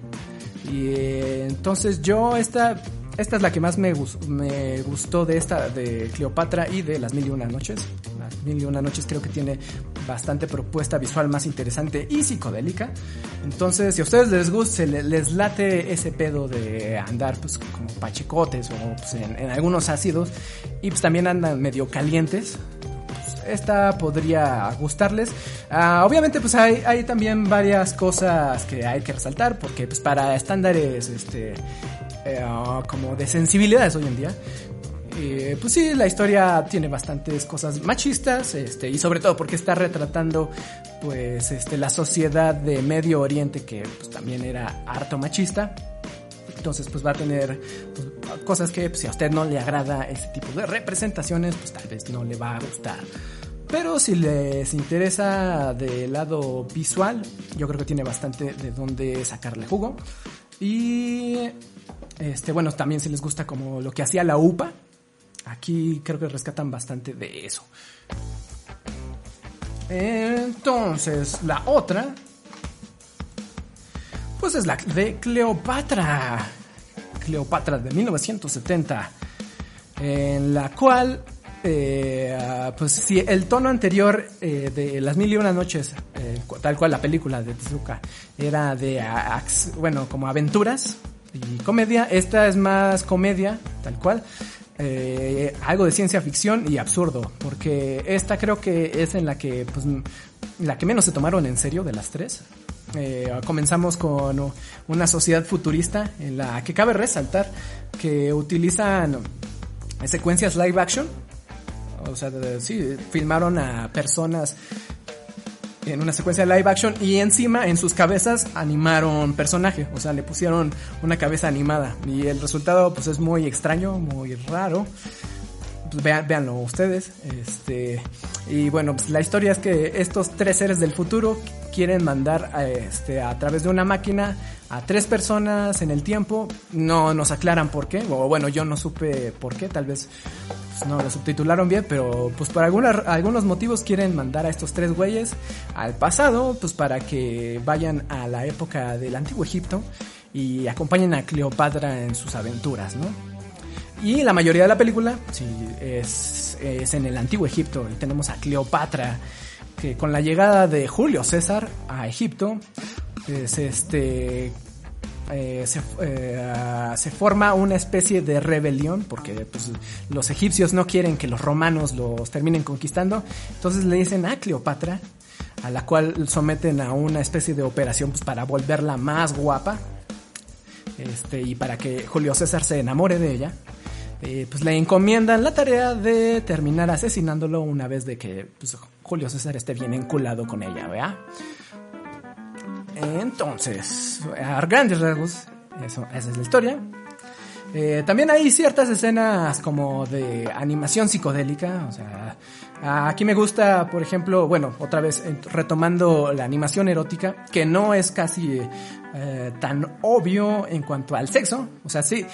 Y eh, entonces yo esta, esta es la que más me, me gustó de esta, de Cleopatra y de Las Mil y Una Noches. Las Mil y Una Noches creo que tiene bastante propuesta visual más interesante y psicodélica. Entonces, si a ustedes les gusta, les late ese pedo de andar pues como pachecotes o pues, en, en algunos ácidos y pues también andan medio calientes, esta podría gustarles. Ah, obviamente, pues hay, también varias cosas que hay que resaltar, porque pues para estándares este, eh, ah, como de sensibilidades hoy en día, eh, pues sí, la historia tiene bastantes cosas machistas, este, y sobre todo porque está retratando, pues, este, la sociedad de Medio Oriente que, pues, también era harto machista. Entonces, pues va a tener pues, cosas que pues, si a usted no le agrada este tipo de representaciones, pues tal vez no le va a gustar. Pero si les interesa del lado visual, yo creo que tiene bastante de dónde sacarle jugo. Y este, bueno, también si les gusta como lo que hacía la UPA, aquí creo que rescatan bastante de eso. Entonces, la otra, pues es la de Cleopatra. Cleopatra de 1970. En la cual, eh, pues si el tono anterior eh, de Las Mil y Una Noches, eh, tal cual la película de Tezuka, era de, bueno, como aventuras y comedia, esta es más comedia, tal cual. algo de ciencia ficción y absurdo, porque esta creo que es en la que, pues, la que menos se tomaron en serio de las tres. Eh, comenzamos con una sociedad futurista en la que cabe resaltar que utilizan secuencias live action. O sea, sí, filmaron a personas en una secuencia de live action y encima en sus cabezas animaron personaje, o sea, le pusieron una cabeza animada y el resultado pues es muy extraño, muy raro. Pues, vean, véanlo ustedes. Este, y bueno, pues la historia es que estos tres seres del futuro quieren mandar a, este, a través de una máquina a tres personas en el tiempo. No nos aclaran por qué, o bueno, yo no supe por qué, tal vez pues, no lo subtitularon bien, pero pues por alguna- algunos motivos quieren mandar a estos tres güeyes al pasado, pues para que vayan a la época del antiguo Egipto y acompañen a Cleopatra en sus aventuras, ¿no? Y la mayoría de la película es, en el antiguo Egipto. Tenemos a Cleopatra, que con la llegada de Julio César a Egipto, este eh, se, eh, se forma una especie de rebelión porque pues, los egipcios no quieren que los romanos los terminen conquistando. Entonces le dicen a Cleopatra, a la cual someten a una especie de operación pues, para volverla más guapa este, y para que Julio César se enamore de ella, eh, pues le encomiendan la tarea de terminar asesinándolo una vez de que pues, Julio César esté bien enculado con ella, ¿vea? Entonces, a grandes rasgos, esa es la historia. Eh, también hay ciertas escenas como de animación psicodélica, o sea, aquí me gusta, por ejemplo, bueno, otra vez eh, retomando la animación erótica, que no es casi tan obvio en cuanto al sexo, o sea, sí,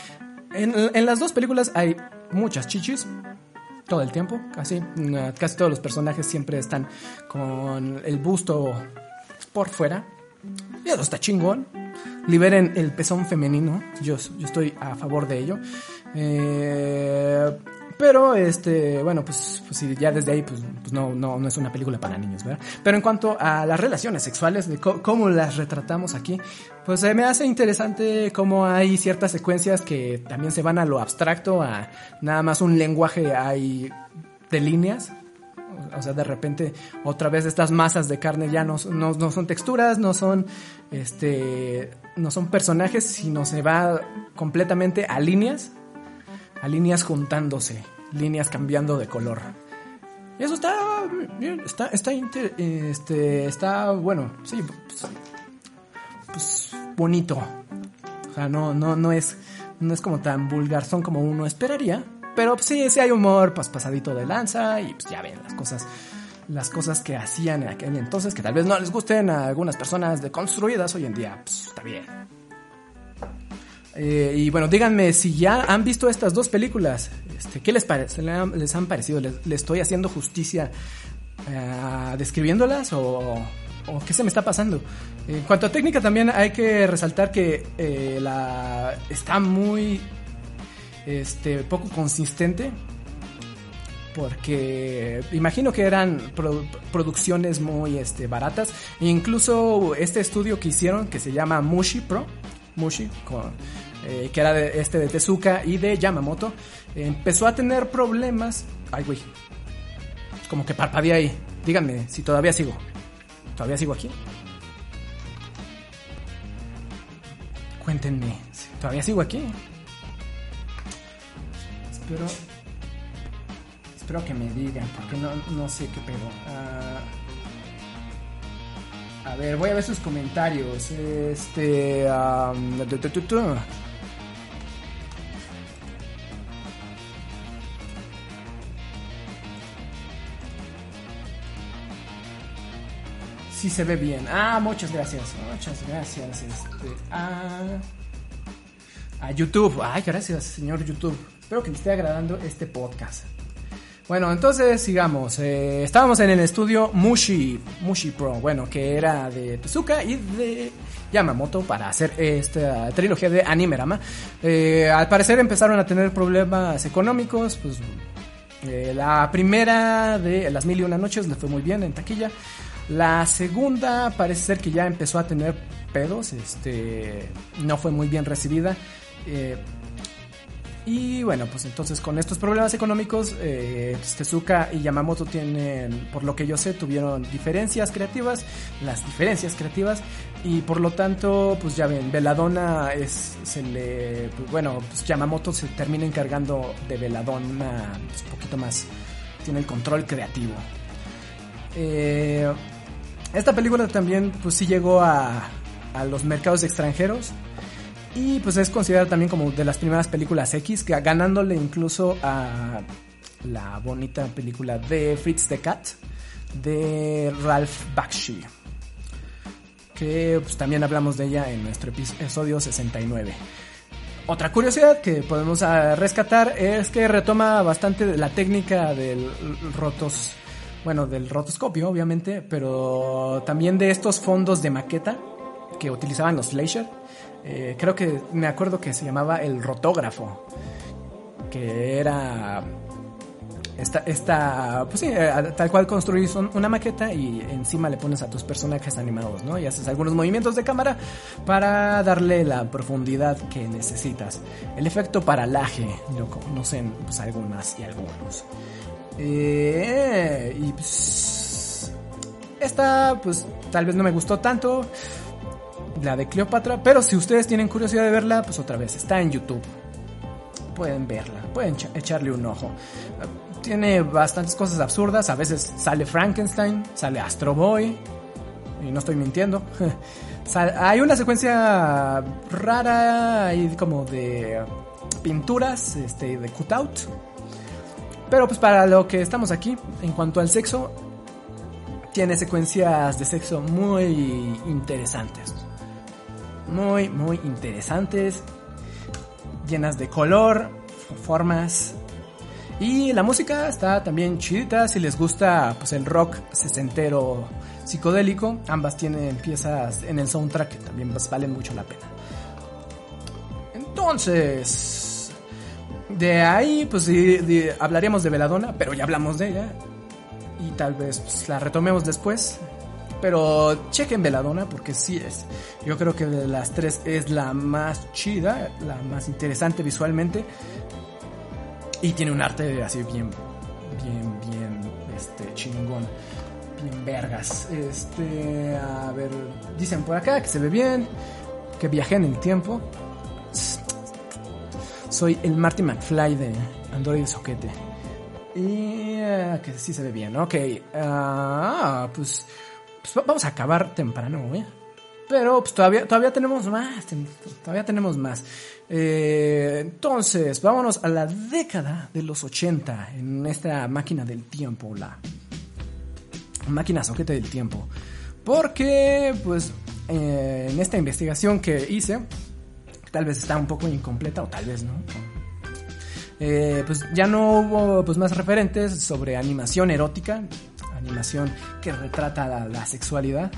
en, las dos películas hay muchas chichis, todo el tiempo, casi, casi todos los personajes siempre están con el busto por fuera, y eso está chingón liberen el pezón femenino. Yo, yo estoy a favor de ello. Eh, pero, este, bueno, pues, pues ya desde ahí, pues, pues no, no, no, es una película para niños, ¿verdad? Pero en cuanto a las relaciones sexuales, de cómo las retratamos aquí, pues me hace interesante cómo hay ciertas secuencias que también se van a lo abstracto, a nada más un lenguaje hay de líneas, o sea, de repente, otra vez estas masas de carne ya no, no, son texturas, no son, este, no son personajes, sino se va completamente a líneas, a líneas juntándose, líneas cambiando de color. Eso está está, está, este, está bueno, sí, pues, pues, bonito. O sea, no, no, no es, no es como tan vulgar, son como uno esperaría pero pues, sí, sí hay humor, pues pasadito de lanza y pues ya ven las cosas las cosas que hacían en aquel entonces que tal vez no les gusten a algunas personas deconstruidas hoy en día, pues está bien. Eh, y bueno, díganme si ya han visto estas dos películas, este, ¿qué les parece? ¿Les han parecido? ¿Les, estoy haciendo justicia eh, describiéndolas o, qué se me está pasando? En cuanto a técnica también hay que resaltar que eh, la, está muy este, poco consistente. Porque imagino que eran producciones muy este, baratas. E incluso este estudio que hicieron, que se llama Mushi Pro, Mushi, eh, que era de, este de Tezuka y de Yamamoto, empezó a tener problemas. Ay, güey. Como que parpadeé ahí. Díganme si todavía sigo. ¿Todavía sigo aquí? Cuéntenme. ¿Todavía sigo aquí? Espero. Espero que me digan, porque no, no sé qué pedo. Ah, a ver, voy a ver sus comentarios. Este. Um, se ve bien. Ah, muchas gracias. Muchas gracias. Este, a, a YouTube. Ay, gracias, señor YouTube. Espero que les esté agradando este podcast. Bueno, entonces sigamos. Eh, estábamos en el estudio Mushi, Mushi Pro, bueno, que era de Tezuka y de Yamamoto para hacer esta trilogía de Animerama. Eh, al parecer empezaron a tener problemas económicos, pues eh, la primera de Las Mil y Una Noches le fue muy bien en taquilla. La segunda parece ser que ya empezó a tener pedos, este, no fue muy bien recibida. Y bueno, pues entonces con estos problemas económicos, eh, Tezuka y Yamamoto tienen, por lo que yo sé, tuvieron diferencias creativas, las diferencias creativas, y por lo tanto, pues ya ven, Veladona es, se le, pues bueno, pues Yamamoto se termina encargando de Veladona pues, un poquito más, tiene el control creativo. Eh, esta película también, pues sí llegó a, los mercados extranjeros. Y pues es considerada también como de las primeras películas X, ganándole incluso a la bonita película de Fritz the Cat de Ralph Bakshi. Que pues, también hablamos de ella en nuestro episodio 69. Otra curiosidad que podemos ah, rescatar es que retoma bastante la técnica del rotos, bueno, del rotoscopio, obviamente, pero también de estos fondos de maqueta que utilizaban los Fleischer eh, creo que me acuerdo que se llamaba el rotógrafo, que era esta, esta pues sí, eh, tal cual construís una maqueta y encima le pones a tus personajes animados, ¿no? Y haces algunos movimientos de cámara para darle la profundidad que necesitas. El efecto paralaje lo conocen pues algunas y algunos. Eh, y pues esta pues tal vez no me gustó tanto la de Cleopatra, pero si ustedes tienen curiosidad de verla, pues otra vez, está en YouTube. Pueden verla, pueden echa- echarle un ojo. Tiene bastantes cosas absurdas, a veces sale Frankenstein, sale Astro Boy, y no estoy mintiendo. Hay una secuencia rara y como de pinturas, este, de cutout. Pero pues para lo que estamos aquí, en cuanto al sexo, tiene secuencias de sexo muy interesantes. Muy, muy interesantes. Llenas de color, formas. Y la música está también chidita. Si les gusta pues el rock sesentero psicodélico, ambas tienen piezas en el soundtrack que también valen mucho la pena. Entonces, de ahí pues de- hablaríamos de Veladona, pero ya hablamos de ella. Y tal vez pues, la retomemos después. Pero chequen Veladona porque sí es. Yo creo que de las tres es la más chida, la más interesante visualmente. Y tiene un arte así bien, bien, bien, este, chingón. Bien vergas. Este, a ver, dicen por acá que se ve bien, que viajé en el tiempo. Soy el Marty McFly de Android Soquete. Y eh, que sí se ve bien, ok. Ah, pues, pues va- vamos a acabar temprano, ¿eh? Pero pues todavía, todavía tenemos más, todavía tenemos más. Eh, entonces, vámonos a la década de los 80 en esta máquina del tiempo, la máquina soquete del tiempo. Porque, pues, eh, en esta investigación que hice, tal vez está un poco incompleta o tal vez no, eh, pues ya no hubo pues más referentes sobre animación erótica, animación que retrata la, sexualidad.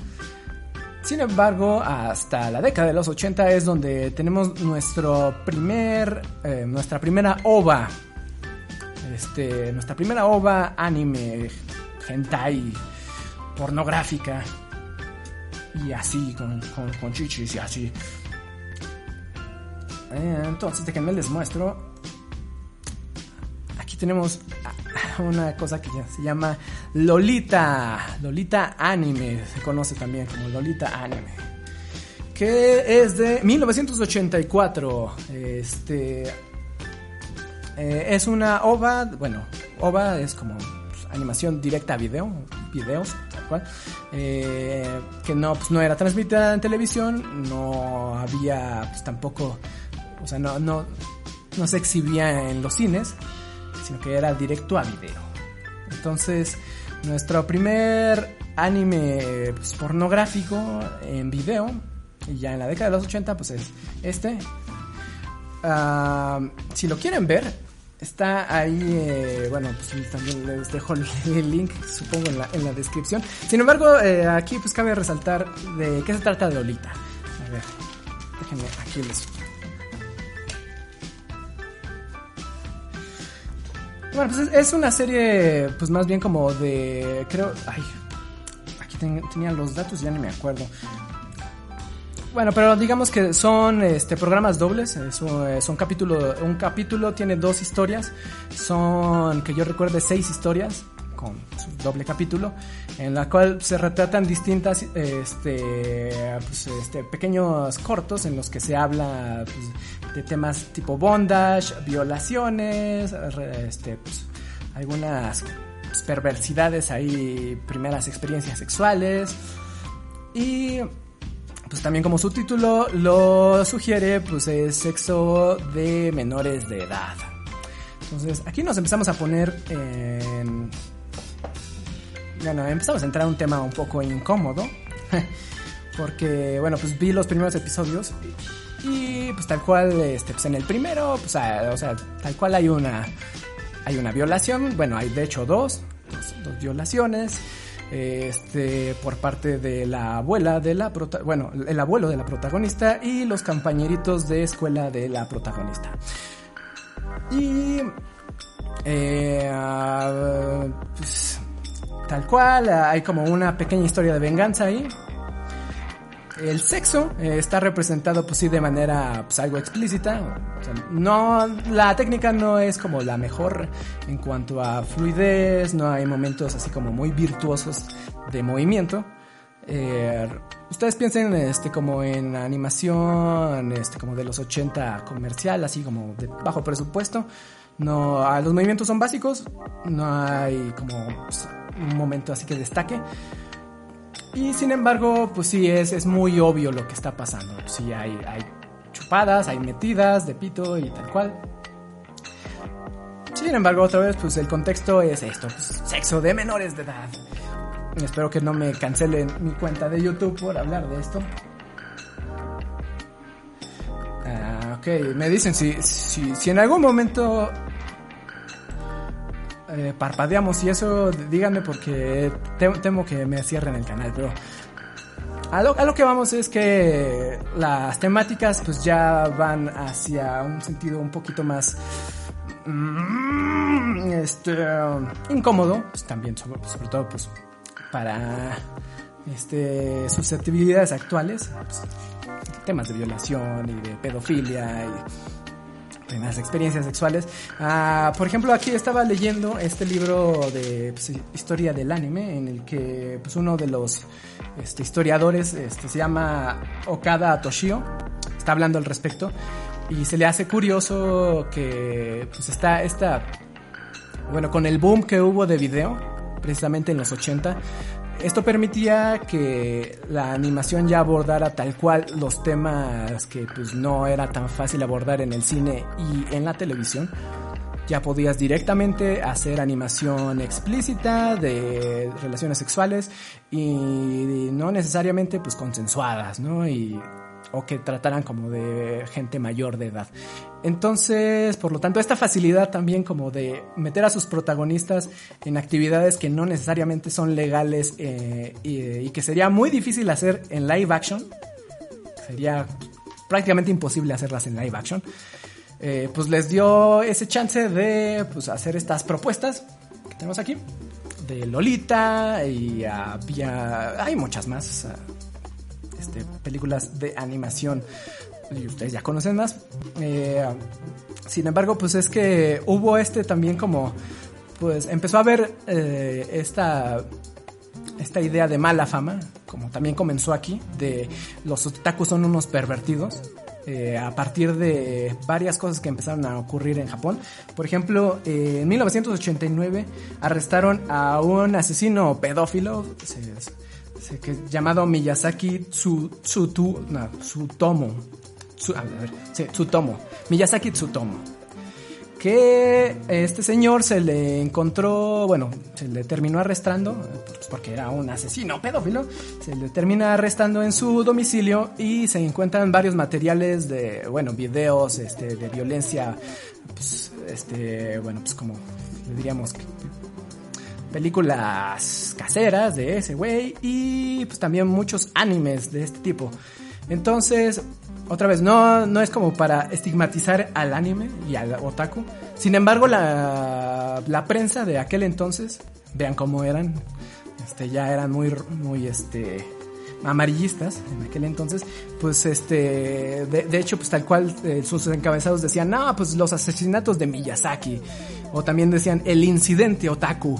Sin embargo, hasta la década de los 80 es donde tenemos nuestro primer, eh, nuestra primera ova, este, nuestra primera ova anime, hentai, pornográfica y así, con, con, con chichis y así. Eh, entonces, déjenme les muestro aquí tenemos una cosa que se llama Lolita. Lolita Anime. Se conoce también como Lolita Anime. Que es de 1984. Este. eh, es una OVA. Bueno, OVA es como pues, animación directa a video. Videos, tal cual. eh, que no, pues, no era transmitida en televisión. No había pues, tampoco. O sea, no, no, no se exhibía en los cines sino que era directo a video. Entonces, nuestro primer anime pues, pornográfico en video, ya en la década de los 80, pues es este. Ah, si lo quieren ver, está ahí, eh, bueno, pues también les dejo el, link, supongo, en la, en la descripción. Sin embargo, eh, aquí pues cabe resaltar de qué se trata Lolita. A ver, déjenme, aquí les Bueno, pues es, una serie, pues más bien como de, creo, ay, aquí ten- tenía los datos, ya ni me acuerdo. Bueno, pero digamos que son este, programas dobles, eso, eh, son capítulo, un capítulo tiene dos historias, son, que yo recuerde, seis historias con su doble capítulo, en la cual se retratan distintas, este, pues, este, pequeños cortos en los que se habla pues, de temas tipo bondage, violaciones, este, pues, algunas perversidades ahí, primeras experiencias sexuales y pues también como su título lo sugiere, pues es sexo de menores de edad. Entonces aquí nos empezamos a poner en... Bueno, empezamos a entrar en un tema un poco incómodo. Porque, bueno, pues vi los primeros episodios y, pues tal cual, este, pues en el primero, pues, ah, o sea, tal cual hay una, hay una violación. Bueno, hay de hecho dos, dos, dos violaciones este por parte de la abuela de la prota bueno el abuelo de la protagonista y los compañeritos de escuela de la protagonista y eh, ah, pues, tal cual ah, hay como una pequeña historia de venganza ahí. El sexo eh, está representado pues sí de manera pues algo explícita. No la técnica no es como la mejor en cuanto a fluidez no hay momentos así como muy virtuosos de movimiento. Eh, ustedes piensen este como en animación este como de los 80 comercial, así como de bajo presupuesto. No, a los movimientos son básicos, no hay como pues, un momento así que destaque. Y sin embargo, pues sí, es, es muy obvio lo que está pasando. Sí, hay, chupadas, hay metidas de pito y tal cual. Sin embargo, otra vez, pues el contexto es esto, pues, sexo de menores de edad. Espero que no me cancelen mi cuenta de YouTube por hablar de esto. Ah, ok, me dicen si, si en algún momento eh, parpadeamos y eso, díganme porque tem- temo que me cierren el canal, pero a lo, que vamos es que las temáticas pues ya van hacia un sentido un poquito más mm, este incómodo, pues, también sobre, sobre todo pues para este susceptibilidades actuales, pues, temas de violación y de pedofilia y primeras experiencias sexuales. Ah, por ejemplo, aquí estaba leyendo este libro de pues, historia del anime, en el que pues, uno de los este, historiadores este, se llama Okada Toshio, está hablando al respecto, y se le hace curioso que pues, está esta, bueno, con el boom que hubo de video, precisamente en los 80, esto permitía que la animación ya abordara tal cual los temas que pues no era tan fácil abordar en el cine y en la televisión. Ya podías directamente hacer animación explícita de relaciones sexuales y no necesariamente pues consensuadas, ¿no? Y o que trataran como de gente mayor de edad. Entonces, por lo tanto, esta facilidad también como de meter a sus protagonistas en actividades que no necesariamente son legales eh, y, y que sería muy difícil hacer en live action, sería prácticamente imposible hacerlas en live action, eh, pues les dio ese chance de pues, hacer estas propuestas que tenemos aquí, de Lolita y había, hay muchas más. Películas de animación y ustedes ya conocen más. Eh, sin embargo, pues es que hubo este también como, pues empezó a haber eh, esta, esta idea de mala fama, como también comenzó aquí, de los otakus son unos pervertidos. eh, a partir de varias cosas que empezaron a ocurrir en Japón. Por ejemplo, eh, en 1989 arrestaron a un asesino pedófilo, que- llamado Miyazaki no, Tsutomo. Tsu- a ver, sí, Tsutomo. Miyazaki Tsutomo. Que este señor se le encontró, bueno, se le terminó arrestando, pues porque era un asesino pedófilo, se le termina arrestando en su domicilio y se encuentran varios materiales de, bueno, videos este, de violencia, pues, este, bueno, pues como diríamos películas caseras de ese güey y pues también muchos animes de este tipo. Entonces, otra vez, no, no es como para estigmatizar al anime y al otaku. Sin embargo, la, la prensa de aquel entonces, vean cómo eran, este, ya eran muy, muy, este, amarillistas en aquel entonces, pues este, de, de hecho, pues tal cual eh, sus encabezados decían, no, pues los asesinatos de Miyazaki, o también decían el incidente otaku,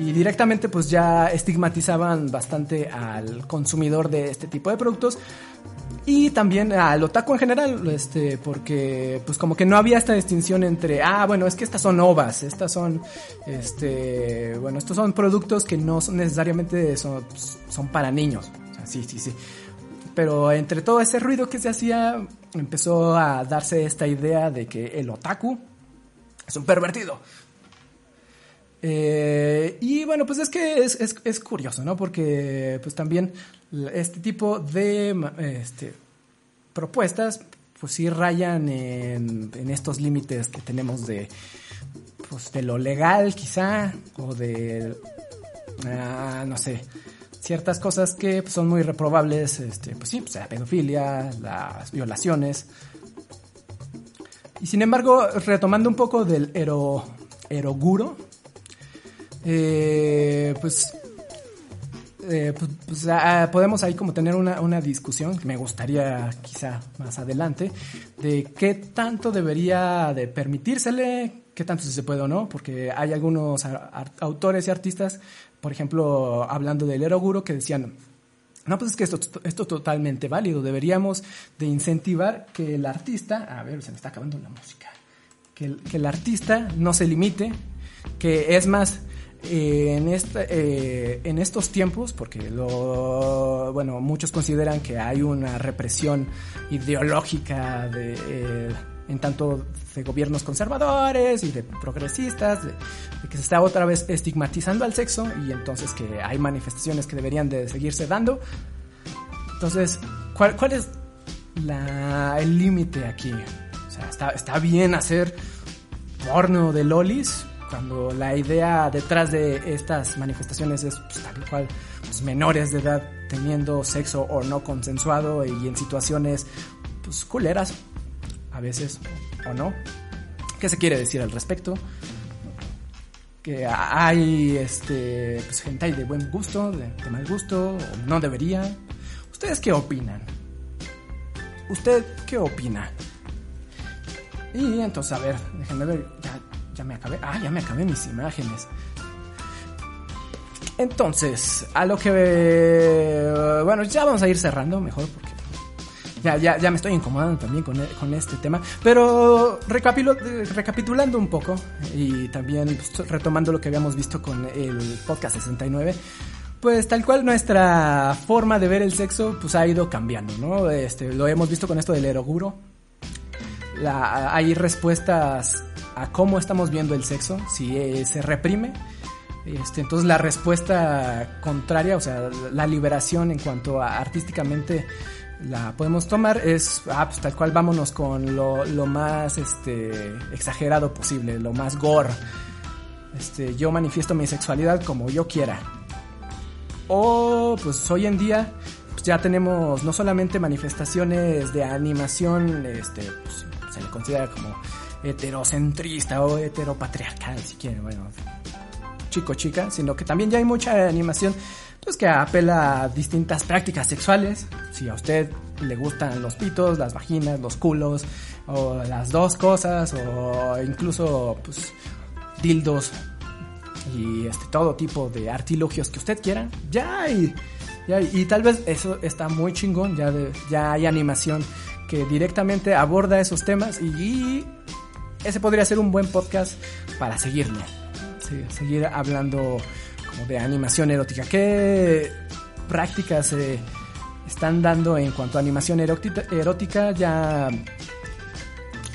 y directamente pues ya estigmatizaban bastante al consumidor de este tipo de productos y también al otaku en general, este, porque pues como que no había esta distinción entre, ah, bueno, es que estas son ovas, estas son, este, bueno, estos son productos que no son necesariamente son, son para niños, o sea, sí, sí, sí. Pero entre todo ese ruido que se hacía, empezó a darse esta idea de que el otaku es un pervertido. Eh, y bueno, pues es que es, es, curioso, ¿no? Porque pues también este tipo de este, propuestas pues sí rayan en, en estos límites que tenemos de, pues, de lo legal quizá o de, ah, no sé, ciertas cosas que pues, son muy reprobables, este, pues sí, pues la pedofilia, las violaciones. Y sin embargo, retomando un poco del ero, eroguro, eh, pues, eh, pues, pues ah, podemos ahí como tener una, una, discusión que me gustaría quizá más adelante de qué tanto debería de permitírsele, qué tanto se puede o no, porque hay algunos autores y artistas, por ejemplo, hablando del eroguro, que decían, No, pues es que esto, esto es totalmente válido. Deberíamos de incentivar que el artista, a ver, se me está acabando la música, que que el artista no se limite, que es más, eh, en, esta, eh, en estos tiempos, porque lo, bueno, muchos consideran que hay una represión ideológica de, eh, en tanto de gobiernos conservadores y de progresistas, de, que se está otra vez estigmatizando al sexo y entonces que hay manifestaciones que deberían de seguirse dando. Entonces, ¿cuál, cuál es la, el límite aquí? O sea, está, está bien hacer porno de lolis, cuando la idea detrás de estas manifestaciones es pues, tal cual pues, menores de edad teniendo sexo o no consensuado y en situaciones pues culeras a veces o no. Qué se quiere decir al respecto que hay este pues de buen gusto de, mal gusto o no debería. Ustedes qué opinan usted qué opina y entonces a ver déjenme ver ya me acabé. Ah, ya me acabé mis imágenes. Entonces, a lo que... bueno, ya vamos a ir cerrando mejor porque ya, ya, ya me estoy incomodando también con, con este tema. Pero recapitulando un poco y también pues, retomando lo que habíamos visto con el podcast 69. Pues tal cual nuestra forma de ver el sexo pues ha ido cambiando, ¿no? Este, lo hemos visto con esto del eroguro. Hay respuestas a cómo estamos viendo el sexo, si eh, se reprime. Este, entonces la respuesta contraria, o sea, la liberación en cuanto a artísticamente la podemos tomar es, ah, pues tal cual vámonos con lo, más este, exagerado posible, lo más gore. Este, yo manifiesto mi sexualidad como yo quiera. O pues hoy en día pues, ya tenemos no solamente manifestaciones de animación, este, pues, se le considera como heterocentrista o heteropatriarcal, si quieren, bueno, chico chica, sino que también ya hay mucha animación pues que apela a distintas prácticas sexuales. Si a usted le gustan los pitos, las vaginas, los culos, o las dos cosas, o incluso pues dildos y este todo tipo de artilugios que usted quiera, ya hay, ya y tal vez eso está muy chingón, ya ya hay animación que directamente aborda esos temas y ese podría ser un buen podcast para seguirle. Sí, seguir hablando como de animación erótica. ¿Qué prácticas están dando en cuanto a animación erótica? ya,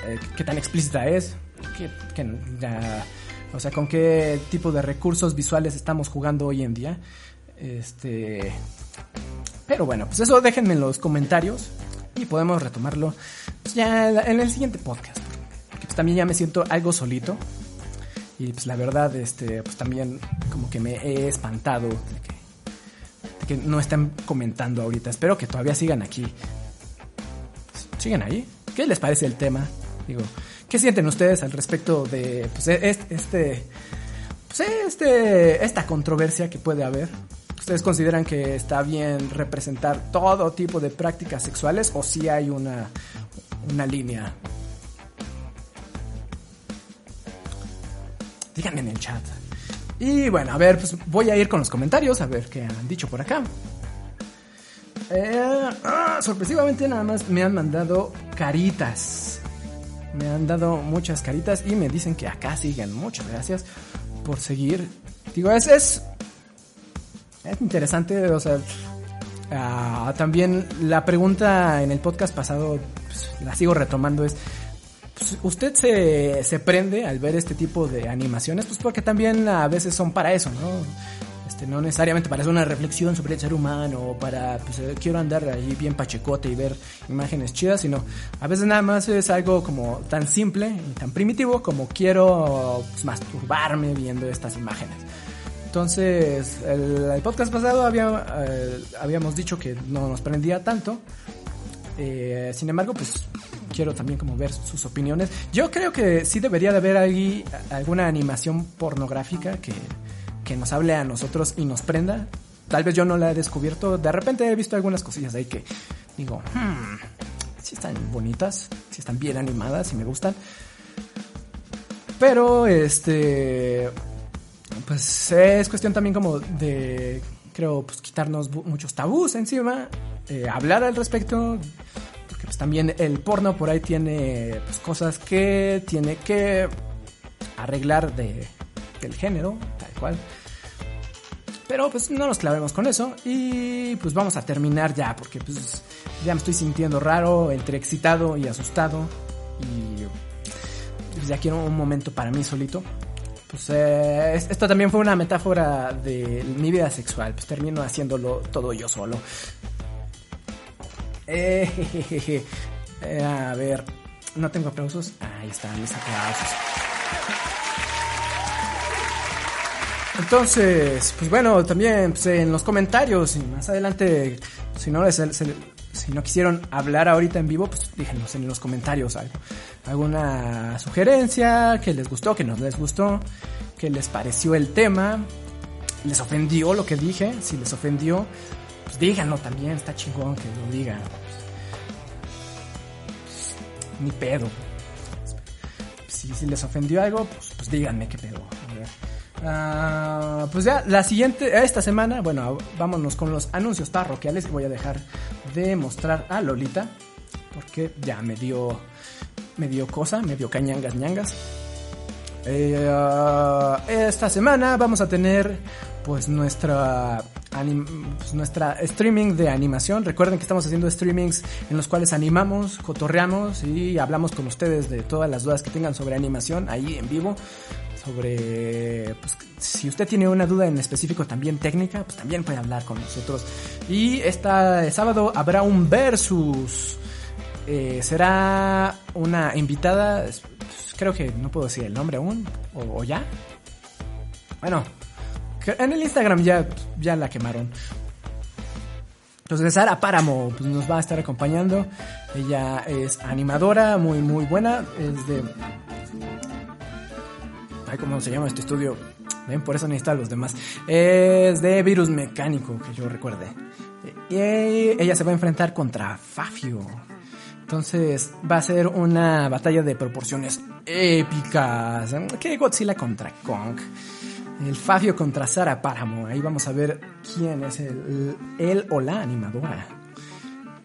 eh, ¿Qué tan explícita es? ¿Qué, qué ya, o sea, ¿con qué tipo de recursos visuales estamos jugando hoy en día? Este... Pero bueno, pues eso déjenme en los comentarios y podemos retomarlo pues ya en el siguiente podcast. Pues también ya me siento algo solito. Y pues la verdad, este, pues también como que me he espantado de que, no están comentando ahorita. Espero que todavía sigan aquí. ¿Siguen ahí? ¿Qué les parece el tema? Digo, ¿qué sienten ustedes al respecto de pues, este, este, pues, este, esta controversia que puede haber? ¿Ustedes consideran que está bien representar todo tipo de prácticas sexuales o si hay una, una línea? Díganme en el chat. Y bueno, a ver, pues voy a ir con los comentarios, a ver qué han dicho por acá. Eh, ah, sorpresivamente nada más me han mandado caritas. Me han dado muchas caritas y me dicen que acá siguen. Muchas gracias por seguir. Digo, es, es, es interesante, o sea, ah, también la pregunta en el podcast pasado, pues, la sigo retomando, es, pues, usted se, se prende al ver este tipo de animaciones, pues porque también a veces son para eso, ¿no? Este, no necesariamente para hacer una reflexión sobre el ser humano o para, pues eh, quiero andar ahí bien pachecote y ver imágenes chidas, sino a veces nada más es algo como tan simple y tan primitivo como quiero pues, masturbarme viendo estas imágenes. Entonces, el, el podcast pasado había, eh, habíamos dicho que no nos prendía tanto. Eh, sin embargo, pues quiero también como ver sus opiniones. Yo creo que sí debería de haber ahí alguna animación pornográfica que, que nos hable a nosotros y nos prenda. Tal vez yo no la he descubierto. De repente he visto algunas cosillas ahí que digo, hmm, sí están bonitas, sí están bien animadas y me gustan. Pero este pues es cuestión también como de creo pues quitarnos muchos tabús encima, eh, hablar al respecto, pues también el porno por ahí tiene pues, cosas que tiene que arreglar de, del género, tal cual. Pero pues no nos clavemos con eso y pues vamos a terminar ya porque pues ya me estoy sintiendo raro, entre excitado y asustado y pues, ya quiero un momento para mí solito. Pues eh, es- esto también fue una metáfora de mi vida sexual, pues termino haciéndolo todo yo solo. Eh. Eh, a ver, no tengo aplausos. Ahí están mis aplausos. Entonces, pues bueno, también pues, en los comentarios y más adelante, si no les, quisieron hablar ahorita en vivo, pues díganos en los comentarios algo. Alguna sugerencia, que les gustó, que no les gustó, que les pareció el tema, les ofendió lo que dije, si les ofendió, pues díganlo también, está chingón que lo digan. Ni pedo. Si, si les ofendió algo, pues, pues díganme qué pedo. Ah, pues ya, la siguiente, esta semana, bueno, vámonos con los anuncios parroquiales. Voy a dejar de mostrar a Lolita, porque ya me dio, me dio cosa, me dio cañangas ñangas. Eh, ah, esta semana vamos a tener pues nuestra pues, nuestra streaming de animación. Recuerden que estamos haciendo streamings en los cuales animamos, cotorreamos y hablamos con ustedes de todas las dudas que tengan sobre animación ahí en vivo. Sobre, pues, si usted tiene una duda en específico también técnica, pues también puede hablar con nosotros. Y este sábado habrá un versus. Eh, será una invitada, pues, creo que no puedo decir el nombre aún, o, ya. Bueno, en el Instagram ya, ya la quemaron. Entonces Sara Páramo pues, nos va a estar acompañando. Ella es animadora, muy muy buena. Es de... Ay, ¿cómo se llama este estudio? Ven, por eso necesita a los demás. Es de virus mecánico, que yo recuerde. Y ella se va a enfrentar contra Fafio. Entonces va a ser una batalla de proporciones épicas. Que Godzilla contra Kong. El Fafio contra Sara Páramo. Ahí vamos a ver quién es el, el o la animadora.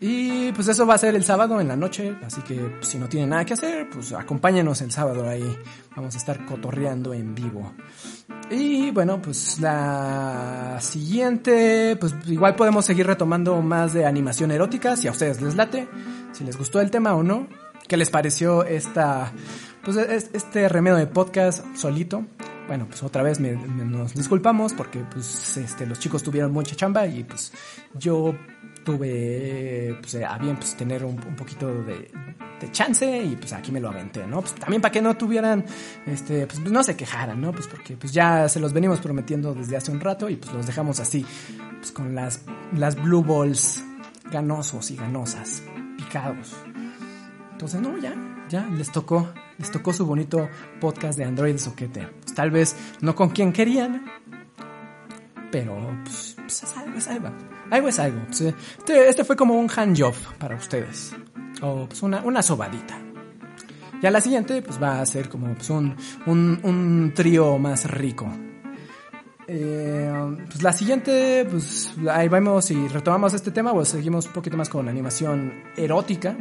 Y pues eso va a ser el sábado en la noche, así que pues, si no tienen nada que hacer, pues acompáñenos el sábado ahí. Vamos a estar cotorreando en vivo. Y bueno, pues la siguiente, pues igual podemos seguir retomando más de animación erótica, si a ustedes les late, si les gustó el tema o no. ¿Qué les pareció esta, pues es- este remedio de podcast solito? Bueno, pues otra vez me- nos disculpamos porque pues este, los chicos tuvieron mucha chamba y pues yo tuve pues a bien pues tener un, un poquito de, de chance y pues aquí me lo aventé, ¿no? Pues también para que no tuvieran, este, pues no se quejaran, ¿no? Pues porque pues ya se los venimos prometiendo desde hace un rato y pues los dejamos así, pues con las, las blue balls ganosos y ganosas, picados. Entonces, no, ya, ya, les tocó, les tocó su bonito podcast de Android Soquete. Pues, tal vez no con quien querían, pero pues, pues, es algo, es algo. Algo es algo. Pues, Este, este fue como un handjob para ustedes. O pues una, una sobadita. Ya la siguiente, pues va a ser como un, un, un trío más rico. Eh, pues la siguiente, pues ahí vamos y retomamos este tema, pues seguimos un poquito más con animación erótica.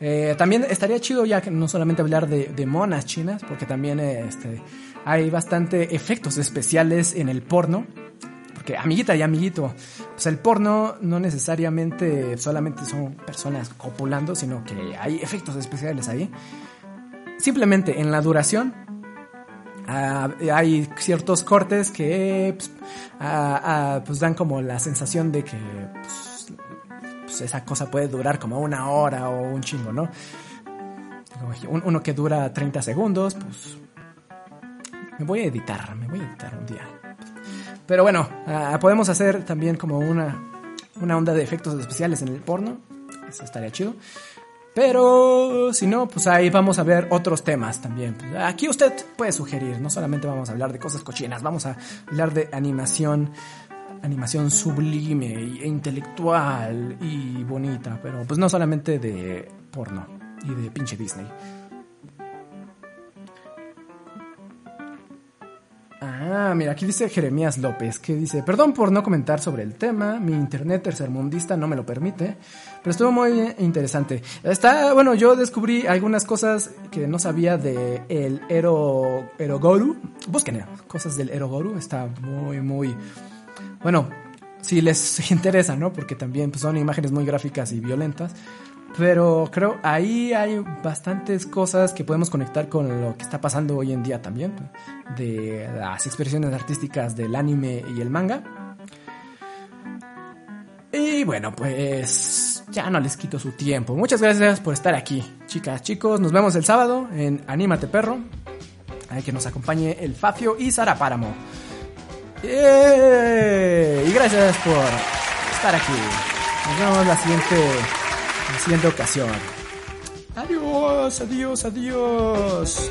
Eh, también estaría chido ya que no solamente hablar de, monas chinas, porque también eh, este, hay bastante efectos especiales en el porno. Porque amiguita y amiguito, pues el porno no necesariamente solamente son personas copulando, sino que hay efectos especiales ahí. Simplemente en la duración Ah, hay ciertos cortes que pues, ah, ah, pues dan como la sensación de que pues, pues, esa cosa puede durar como una hora o un chingo, ¿no? Uno que dura 30 segundos, pues me voy a editar, me voy a editar un día. Pero bueno, ah, podemos hacer también como una, una onda de efectos especiales en el porno, eso estaría chido. Pero si no, pues ahí vamos a ver otros temas también. Aquí usted puede sugerir, no solamente vamos a hablar de cosas cochinas, vamos a hablar de animación, animación sublime e intelectual y bonita, pero pues no solamente de porno y de pinche Disney. Ah, mira, aquí dice Jeremías López, que dice, perdón por no comentar sobre el tema, mi internet tercermundista no me lo permite, pero estuvo muy interesante. Está, bueno, yo descubrí algunas cosas que no sabía de el Ero, Erogoru. Busquen cosas del Erogoru, está muy, muy, bueno, si les interesa, ¿no? Porque también pues, son imágenes muy gráficas y violentas. Pero creo ahí hay bastantes cosas que podemos conectar con lo que está pasando hoy en día también, de las expresiones artísticas del anime y el manga. Y bueno, pues ya no les quito su tiempo. Muchas gracias por estar aquí, chicas, chicos. Nos vemos el sábado en Anímate Perro. Hay que nos acompañe el Fafio y Sara Páramo. Y gracias por estar aquí. Nos vemos la siguiente la siguiente ocasión. Adiós, adiós, adiós.